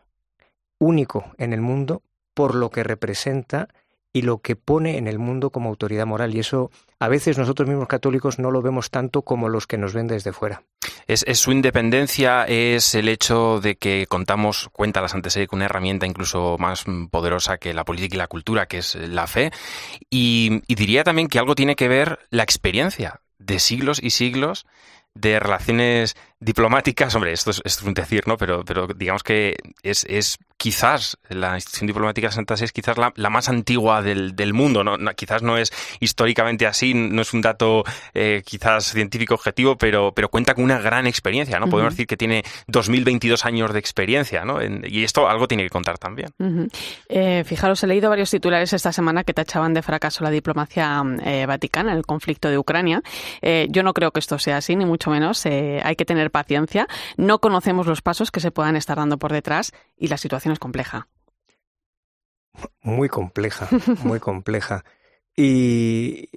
único en el mundo por lo que representa y lo que pone en el mundo como autoridad moral. Y eso a veces nosotros mismos católicos no lo vemos tanto como los que nos ven desde fuera. Es, su independencia, es el hecho de que contamos, cuenta la Santa con una herramienta incluso más poderosa que la política y la cultura, que es la fe. y diría también que algo tiene que ver la experiencia de siglos y siglos de relaciones diplomáticas, hombre, esto es, un decir, ¿no? Pero, pero digamos que es, es quizás la institución diplomática de Santa es quizás la, más antigua del, del mundo, ¿no? Quizás no es históricamente así, no es un dato eh, quizás científico objetivo, pero, pero cuenta con una gran experiencia, ¿no? Podemos decir que tiene 2022 años de experiencia, ¿no? y esto algo tiene que contar también. Eh, fijaros, he leído varios titulares esta semana que tachaban de fracaso la diplomacia eh, vaticana en el conflicto de Ucrania. yo no creo que esto sea así, ni mucho menos. hay que tener paciencia, no conocemos los pasos que se puedan estar dando por detrás y la situación es compleja. Muy compleja, *laughs* muy compleja. Y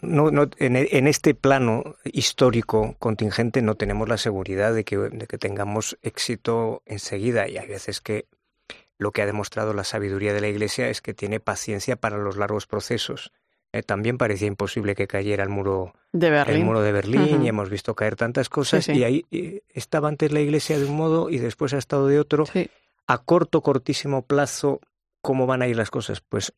no, en, este plano histórico contingente no tenemos la seguridad de que, de que tengamos éxito enseguida y hay veces que lo que ha demostrado la sabiduría de la Iglesia es que tiene paciencia para los largos procesos. Eh, también parecía imposible que cayera el muro de Berlín, el muro de Berlín y hemos visto caer tantas cosas y ahí estaba antes la Iglesia de un modo y después ha estado de otro. A corto, cortísimo plazo, ¿cómo van a ir las cosas? Pues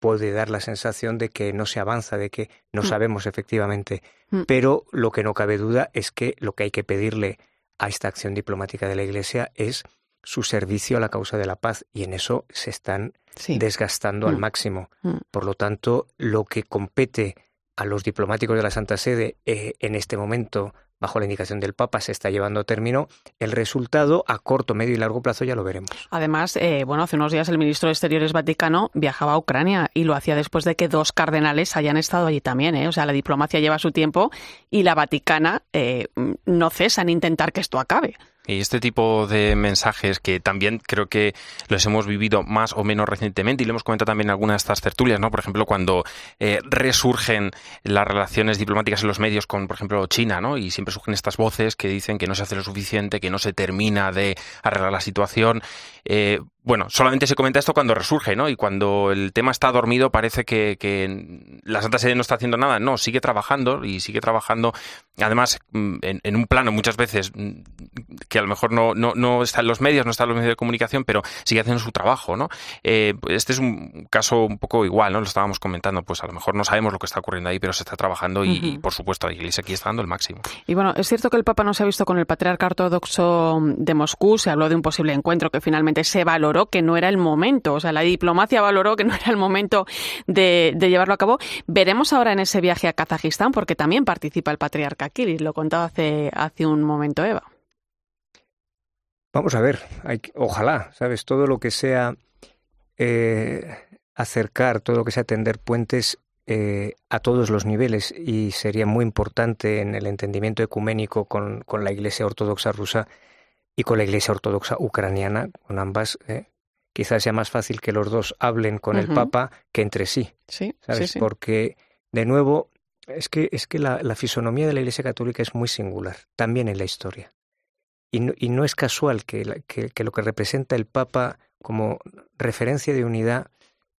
puede dar la sensación de que no se avanza, de que no mm. sabemos efectivamente. Mm. Pero lo que no cabe duda es que lo que hay que pedirle a esta acción diplomática de la Iglesia es su servicio a la causa de la paz y en eso se están desgastando al mm. máximo. Mm. Por lo tanto, lo que compete a los diplomáticos de la Santa Sede eh, en este momento, bajo la indicación del Papa, se está llevando a término. El resultado a corto, medio y largo plazo ya lo veremos. Además, eh, bueno, hace unos días el ministro de Exteriores Vaticano viajaba a Ucrania y lo hacía después de que dos cardenales hayan estado allí también. ¿eh? O sea, la diplomacia lleva su tiempo y la Vaticana no cesa en intentar que esto acabe. Y este tipo de mensajes que también creo que los hemos vivido más o menos recientemente y lo hemos comentado también en algunas de estas tertulias, ¿no? Por ejemplo, cuando eh, resurgen las relaciones diplomáticas en los medios con, por ejemplo, China, ¿no? Y siempre surgen estas voces que dicen que no se hace lo suficiente, que no se termina de arreglar la situación. Eh, bueno, solamente se comenta esto cuando resurge, ¿no? Y cuando el tema está dormido parece que, que, la Santa Sede no está haciendo nada. No, sigue trabajando y sigue trabajando, además, mm, en, un plano muchas veces mm, que a lo mejor no, no, no, está en los medios, no está en los medios de comunicación, pero sigue haciendo su trabajo, ¿no? Eh, este es un caso un poco igual, ¿no? Lo estábamos comentando, pues a lo mejor no sabemos lo que está ocurriendo ahí, pero se está trabajando y, por supuesto, la Iglesia aquí está dando el máximo. Y bueno, es cierto que el Papa no se ha visto con el patriarca ortodoxo de Moscú, se habló de un posible encuentro que finalmente se valoró que no era el momento, o sea, la diplomacia valoró que no era el momento de, llevarlo a cabo. Veremos ahora en ese viaje a Kazajistán, porque también participa el patriarca Kirill, lo contaba hace, un momento Eva. Vamos a ver, ojalá, ¿sabes? Todo lo que sea eh, acercar, todo lo que sea tender puentes eh, a todos los niveles y sería muy importante en el entendimiento ecuménico con la Iglesia Ortodoxa rusa y con la Iglesia Ortodoxa ucraniana, con ambas, eh, quizás sea más fácil que los dos hablen con el Papa que entre sí. Sí, ¿sabes? Porque, de nuevo, es que, es que la, fisonomía de la Iglesia Católica es muy singular, también en la historia. Y no, y no es casual que, que, que lo que representa el Papa como referencia de unidad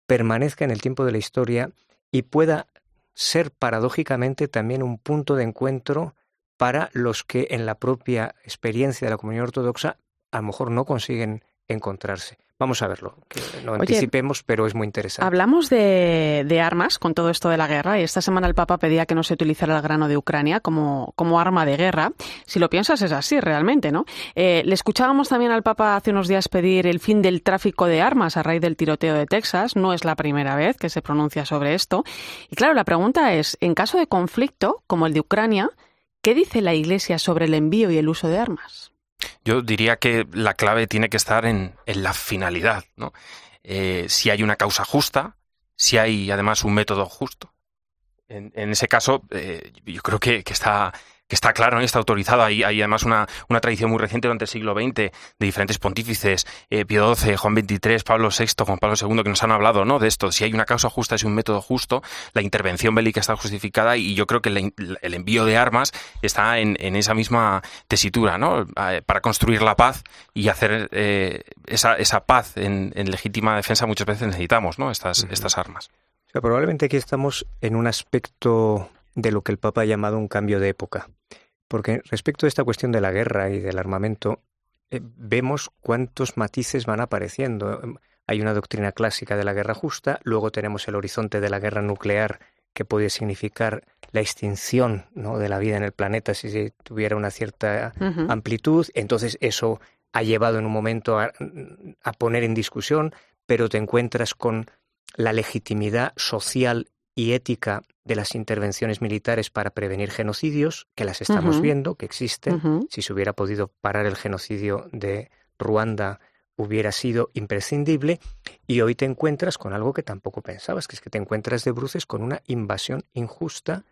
permanezca en el tiempo de la historia y pueda ser paradójicamente también un punto de encuentro para los que en la propia experiencia de la comunidad ortodoxa a lo mejor no consiguen encontrarse. Vamos a verlo, que no anticipemos, pero es muy interesante. Hablamos de, de, armas con todo esto de la guerra y esta semana el Papa pedía que no se utilizara el grano de Ucrania como, como arma de guerra. Si lo piensas es así realmente, ¿no? Eh, le escuchábamos también al Papa hace unos días pedir el fin del tráfico de armas a raíz del tiroteo de Texas. No es la primera vez que se pronuncia sobre esto. Y claro, la pregunta es, en caso de conflicto como el de Ucrania, ¿qué dice la Iglesia sobre el envío y el uso de armas? Yo diría que la clave tiene que estar en, la finalidad, ¿no? Eh, si hay una causa justa, si hay además un método justo. En, ese caso, eh, yo creo que está que está claro, ¿no? está autorizado. Hay, hay además una, una, tradición muy reciente durante el siglo XX de diferentes pontífices, eh, Pío XII, Juan XXIII, Pablo VI, Juan Pablo II, que nos han hablado ¿no? de esto. Si hay una causa justa, es un método justo, la intervención bélica está justificada y yo creo que el, el envío de armas está en, en, esa misma tesitura, ¿no? Para construir la paz y hacer eh, esa, esa paz en, en, legítima defensa muchas veces necesitamos ¿no? estas, uh -huh. estas armas. O sea, probablemente aquí estamos en un aspecto de lo que el Papa ha llamado un cambio de época. Porque respecto a esta cuestión de la guerra y del armamento, eh, vemos cuántos matices van apareciendo. Hay una doctrina clásica de la guerra justa, luego tenemos el horizonte de la guerra nuclear, que puede significar la extinción ¿no? de la vida en el planeta si tuviera una cierta uh -huh. amplitud. Entonces eso ha llevado en un momento a, a poner en discusión, pero te encuentras con la legitimidad social y ética de las intervenciones militares para prevenir genocidios, que las estamos uh -huh. viendo, que existen. Uh -huh. Si se hubiera podido parar el genocidio de Ruanda, hubiera sido imprescindible. Y hoy te encuentras con algo que tampoco pensabas, que es que te encuentras de bruces con una invasión injusta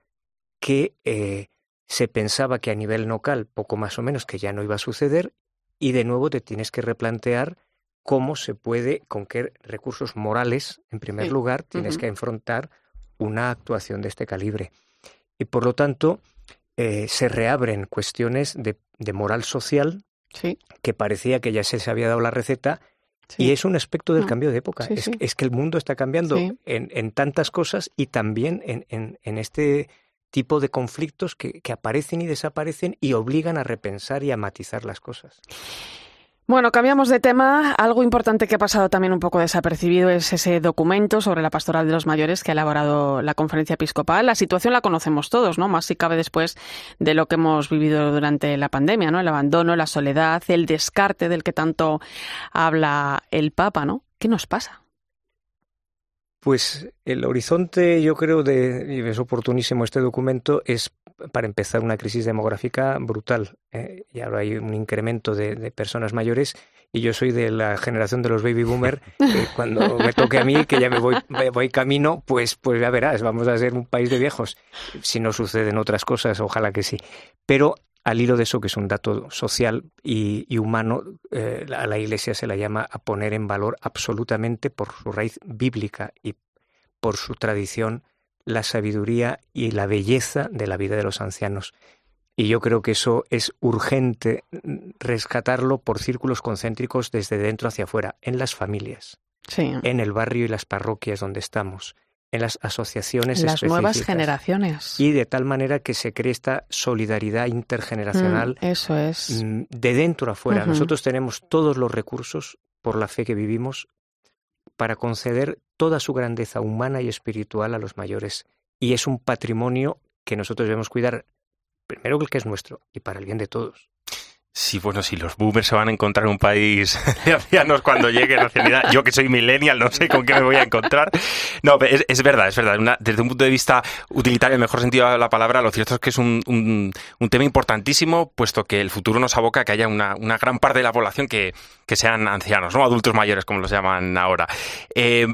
que eh, se pensaba que a nivel local, poco más o menos, que ya no iba a suceder, y de nuevo te tienes que replantear cómo se puede, con qué recursos morales, en primer sí. lugar, tienes uh -huh. que enfrentar una actuación de este calibre. Y por lo tanto, eh, se reabren cuestiones de, de moral social sí. que parecía que ya se, había dado la receta. Sí. Y es un aspecto del no. cambio de época. Sí, es, es, que el mundo está cambiando en, en, tantas cosas y también en, en este tipo de conflictos que, que aparecen y desaparecen y obligan a repensar y a matizar las cosas. Bueno, cambiamos de tema. Algo importante que ha pasado también un poco desapercibido es ese documento sobre la pastoral de los mayores que ha elaborado la conferencia episcopal. La situación la conocemos todos, ¿no? Más si cabe después de lo que hemos vivido durante la pandemia, ¿no? El abandono, la soledad, el descarte del que tanto habla el Papa, ¿no? ¿Qué nos pasa? Pues el horizonte, yo creo, de, y es oportunísimo este documento, es para empezar una crisis demográfica brutal. ¿eh? Y ahora hay un incremento de, de, personas mayores y yo soy de la generación de los baby boomer. Que *laughs* cuando me toque a mí, que ya me voy, me voy camino, pues, pues ya verás, vamos a ser un país de viejos. Si no suceden otras cosas, ojalá que sí. Pero al hilo de eso, que es un dato social y, y humano, eh, a la Iglesia se la llama a poner en valor absolutamente por su raíz bíblica y por su tradición la sabiduría y la belleza de la vida de los ancianos. Y yo creo que eso es urgente rescatarlo por círculos concéntricos desde dentro hacia afuera, en las familias, sí. en el barrio y las parroquias donde estamos, en las asociaciones las nuevas generaciones y de tal manera que se cree esta solidaridad intergeneracional mm, eso es de dentro a afuera. Uh -huh. Nosotros tenemos todos los recursos por la fe que vivimos para conceder toda su grandeza humana y espiritual a los mayores. Y es un patrimonio que nosotros debemos cuidar, primero el que es nuestro y para el bien de todos. Sí, bueno, si los boomers se van a encontrar un país *laughs* de ancianos cuando lleguen a ancianidad, yo que soy millennial, no sé con qué me voy a encontrar. No, es, es verdad, es verdad. Desde un punto de vista utilitario, en el mejor sentido de la palabra, lo cierto es que es un, un, tema importantísimo, puesto que el futuro nos aboca a que haya una, una gran parte de la población que, que sean ancianos, ¿no? Adultos mayores, como los llaman ahora. Eh,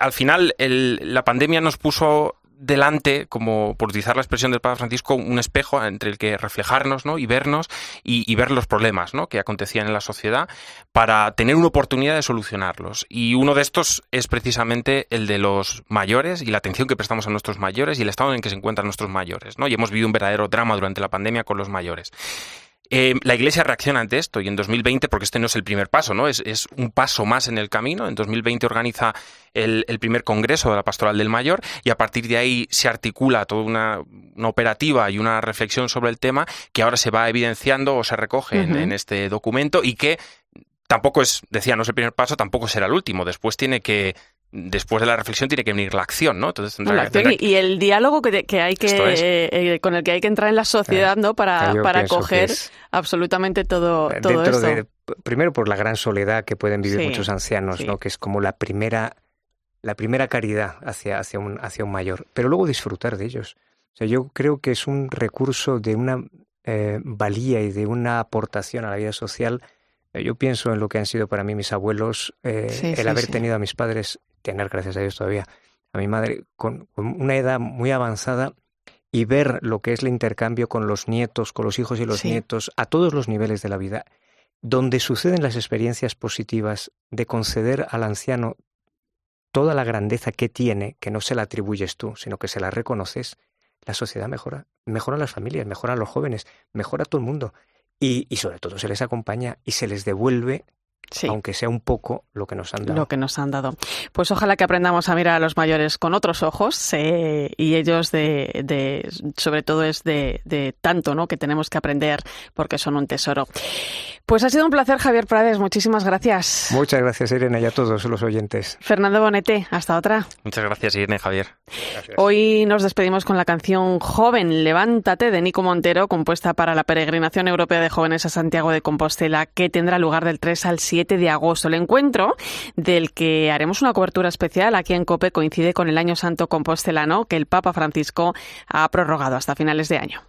al final, la pandemia nos puso delante, como por utilizar la expresión del Papa Francisco, un espejo entre el que reflejarnos ¿no? y vernos y, ver los problemas ¿no? que acontecían en la sociedad para tener una oportunidad de solucionarlos. Y uno de estos es precisamente el de los mayores y la atención que prestamos a nuestros mayores y el estado en el que se encuentran nuestros mayores. ¿no? Y hemos vivido un verdadero drama durante la pandemia con los mayores. Eh, la Iglesia reacciona ante esto y en 2020, porque este no es el primer paso, ¿no? Es, es un paso más en el camino. En 2020 organiza el, el, primer congreso de la Pastoral del Mayor y a partir de ahí se articula toda una, una operativa y una reflexión sobre el tema que ahora se va evidenciando o se recoge uh -huh. en, en este documento y que tampoco es, decía, no es el primer paso, tampoco será el último. Después tiene que después de la reflexión tiene que venir la acción, ¿no? Entonces tendrá, la acción tendrá... y el diálogo que, que hay que es. eh, con el que hay que entrar en la sociedad, ¿no? Para, para coger absolutamente todo, todo esto. De, primero por la gran soledad que pueden vivir sí, muchos ancianos, sí. ¿no? Que es como la primera la primera caridad hacia, hacia, un, hacia un mayor, pero luego disfrutar de ellos. O sea, yo creo que es un recurso de una eh, valía y de una aportación a la vida social. Yo pienso en lo que han sido para mí mis abuelos, eh, sí, el haber tenido a mis padres tener, gracias a Dios todavía, a mi madre con, con, una edad muy avanzada y ver lo que es el intercambio con los nietos, con los hijos y los sí. nietos, a todos los niveles de la vida, donde suceden las experiencias positivas de conceder al anciano toda la grandeza que tiene, que no se la atribuyes tú, sino que se la reconoces, la sociedad mejora, mejora las familias, mejora a los jóvenes, mejora todo el mundo. Y, y sobre todo se les acompaña y se les devuelve Sí. aunque sea un poco lo que nos han dado. Lo que nos han dado. Pues ojalá que aprendamos a mirar a los mayores con otros ojos eh, y ellos de, de, sobre todo es de, de, tanto, ¿no? Que tenemos que aprender porque son un tesoro. Pues ha sido un placer, Javier Prades. Muchísimas gracias. Muchas gracias, Irene, y a todos los oyentes. Fernando Bonete, hasta otra. Muchas gracias, Irene, Javier. Gracias. Hoy nos despedimos con la canción Joven, levántate de Nico Montero, compuesta para la peregrinación europea de jóvenes a Santiago de Compostela, que tendrá lugar del 3 al 7 de agosto. El encuentro del que haremos una cobertura especial aquí en COPE coincide con el Año Santo Compostelano que el Papa Francisco ha prorrogado hasta finales de año.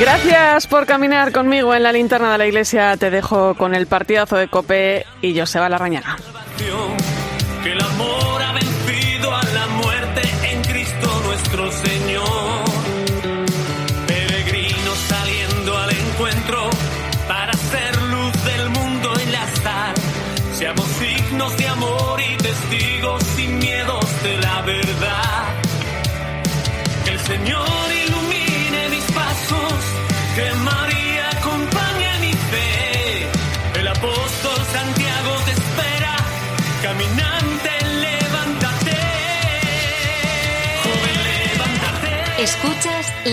Gracias por caminar conmigo en la linterna de la iglesia. Te dejo con el partidazo de Cope y Joseba Larrañaga.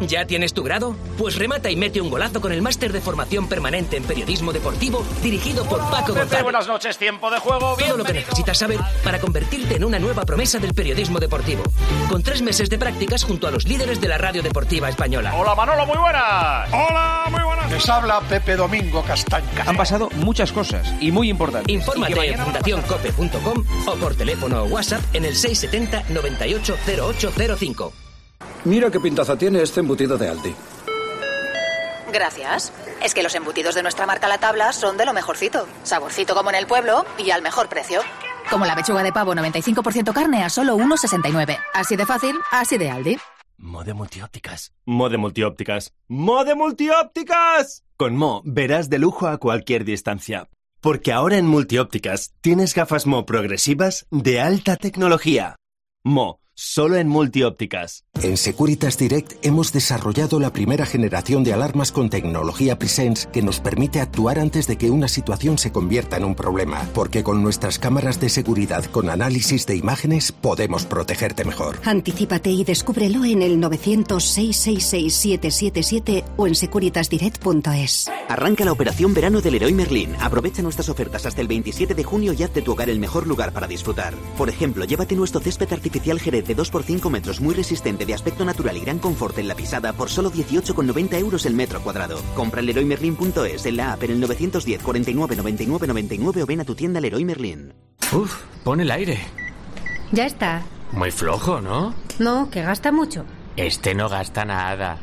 ¿Ya tienes tu grado? Pues remata y mete un golazo con el máster de formación permanente en periodismo deportivo dirigido por Paco González. Buenas noches, tiempo de juego. Todo lo que necesitas saber para convertirte en una nueva promesa del periodismo deportivo. Con tres meses de prácticas junto a los líderes de la radio deportiva española. Hola Manolo, muy buenas. Hola, muy buenas. Les habla Pepe Domingo Castaña. Han pasado muchas cosas y muy importantes. Infórmate en fundacioncope.com o por teléfono o WhatsApp en el 670 98 0805. Mira qué pintaza tiene este embutido de Aldi. Gracias. Es que los embutidos de nuestra marca La Tabla son de lo mejorcito. Saborcito como en el pueblo y al mejor precio. Como la pechuga de pavo 95% carne a solo 1,69. Así de fácil, así de Aldi. Mode multiópticas. Mode multiópticas. Mode multiópticas. Con Mo verás de lujo a cualquier distancia. Porque ahora en multiópticas tienes gafas Mo progresivas de alta tecnología. Mo solo en multiópticas. En Securitas Direct hemos desarrollado la primera generación de alarmas con tecnología Presence que nos permite actuar antes de que una situación se convierta en un problema, porque con nuestras cámaras de seguridad con análisis de imágenes podemos protegerte mejor. Anticípate y descúbrelo en el 900-666-777 o en securitasdirect.es. Arranca la operación verano del Leroy Merlin. Aprovecha nuestras ofertas hasta el 27 de junio y haz de tu hogar el mejor lugar para disfrutar. Por ejemplo, llévate nuestro césped artificial Jerez de 2x5 metros muy resistente de aspecto natural y gran confort en la pisada por solo 18,90 euros el metro cuadrado. Compra en leroymerlin.es en la app en el 910 49 99 99 o ven a tu tienda Leroy Merlin. Uf, pon el aire. Ya está. Muy flojo, ¿no? No, que gasta mucho. Este no gasta nada.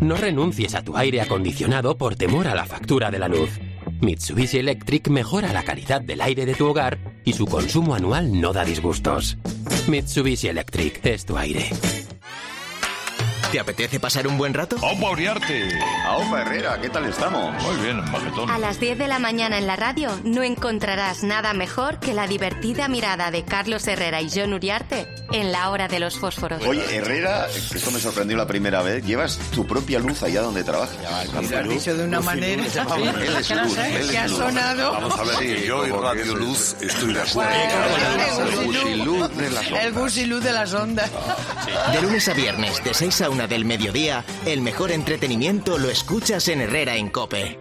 No renuncies a tu aire acondicionado por temor a la factura de la luz. Mitsubishi Electric mejora la calidad del aire de tu hogar y su consumo anual no da disgustos. Mitsubishi Electric es tu aire. ¿Te apetece pasar un buen rato? ¡Opa, Uriarte! ¡Aupa, Herrera! ¿Qué tal estamos? Muy bien, majetón. A las 10 de la mañana en la radio no encontrarás nada mejor que la divertida mirada de Carlos Herrera y John Uriarte en la hora de los fósforos. Oye, Herrera, esto me sorprendió la primera vez, llevas tu propia luz allá donde trabajas. Lo has dicho de una manera Él es luz, él es que ha luz. sonado. Vamos a ver Sí, yo y Radio Luz estoy de acuerdo. El gusiluz de las ondas. De lunes a viernes, de 6 a 1 del mediodía, el mejor entretenimiento lo escuchas en Herrera en Cope.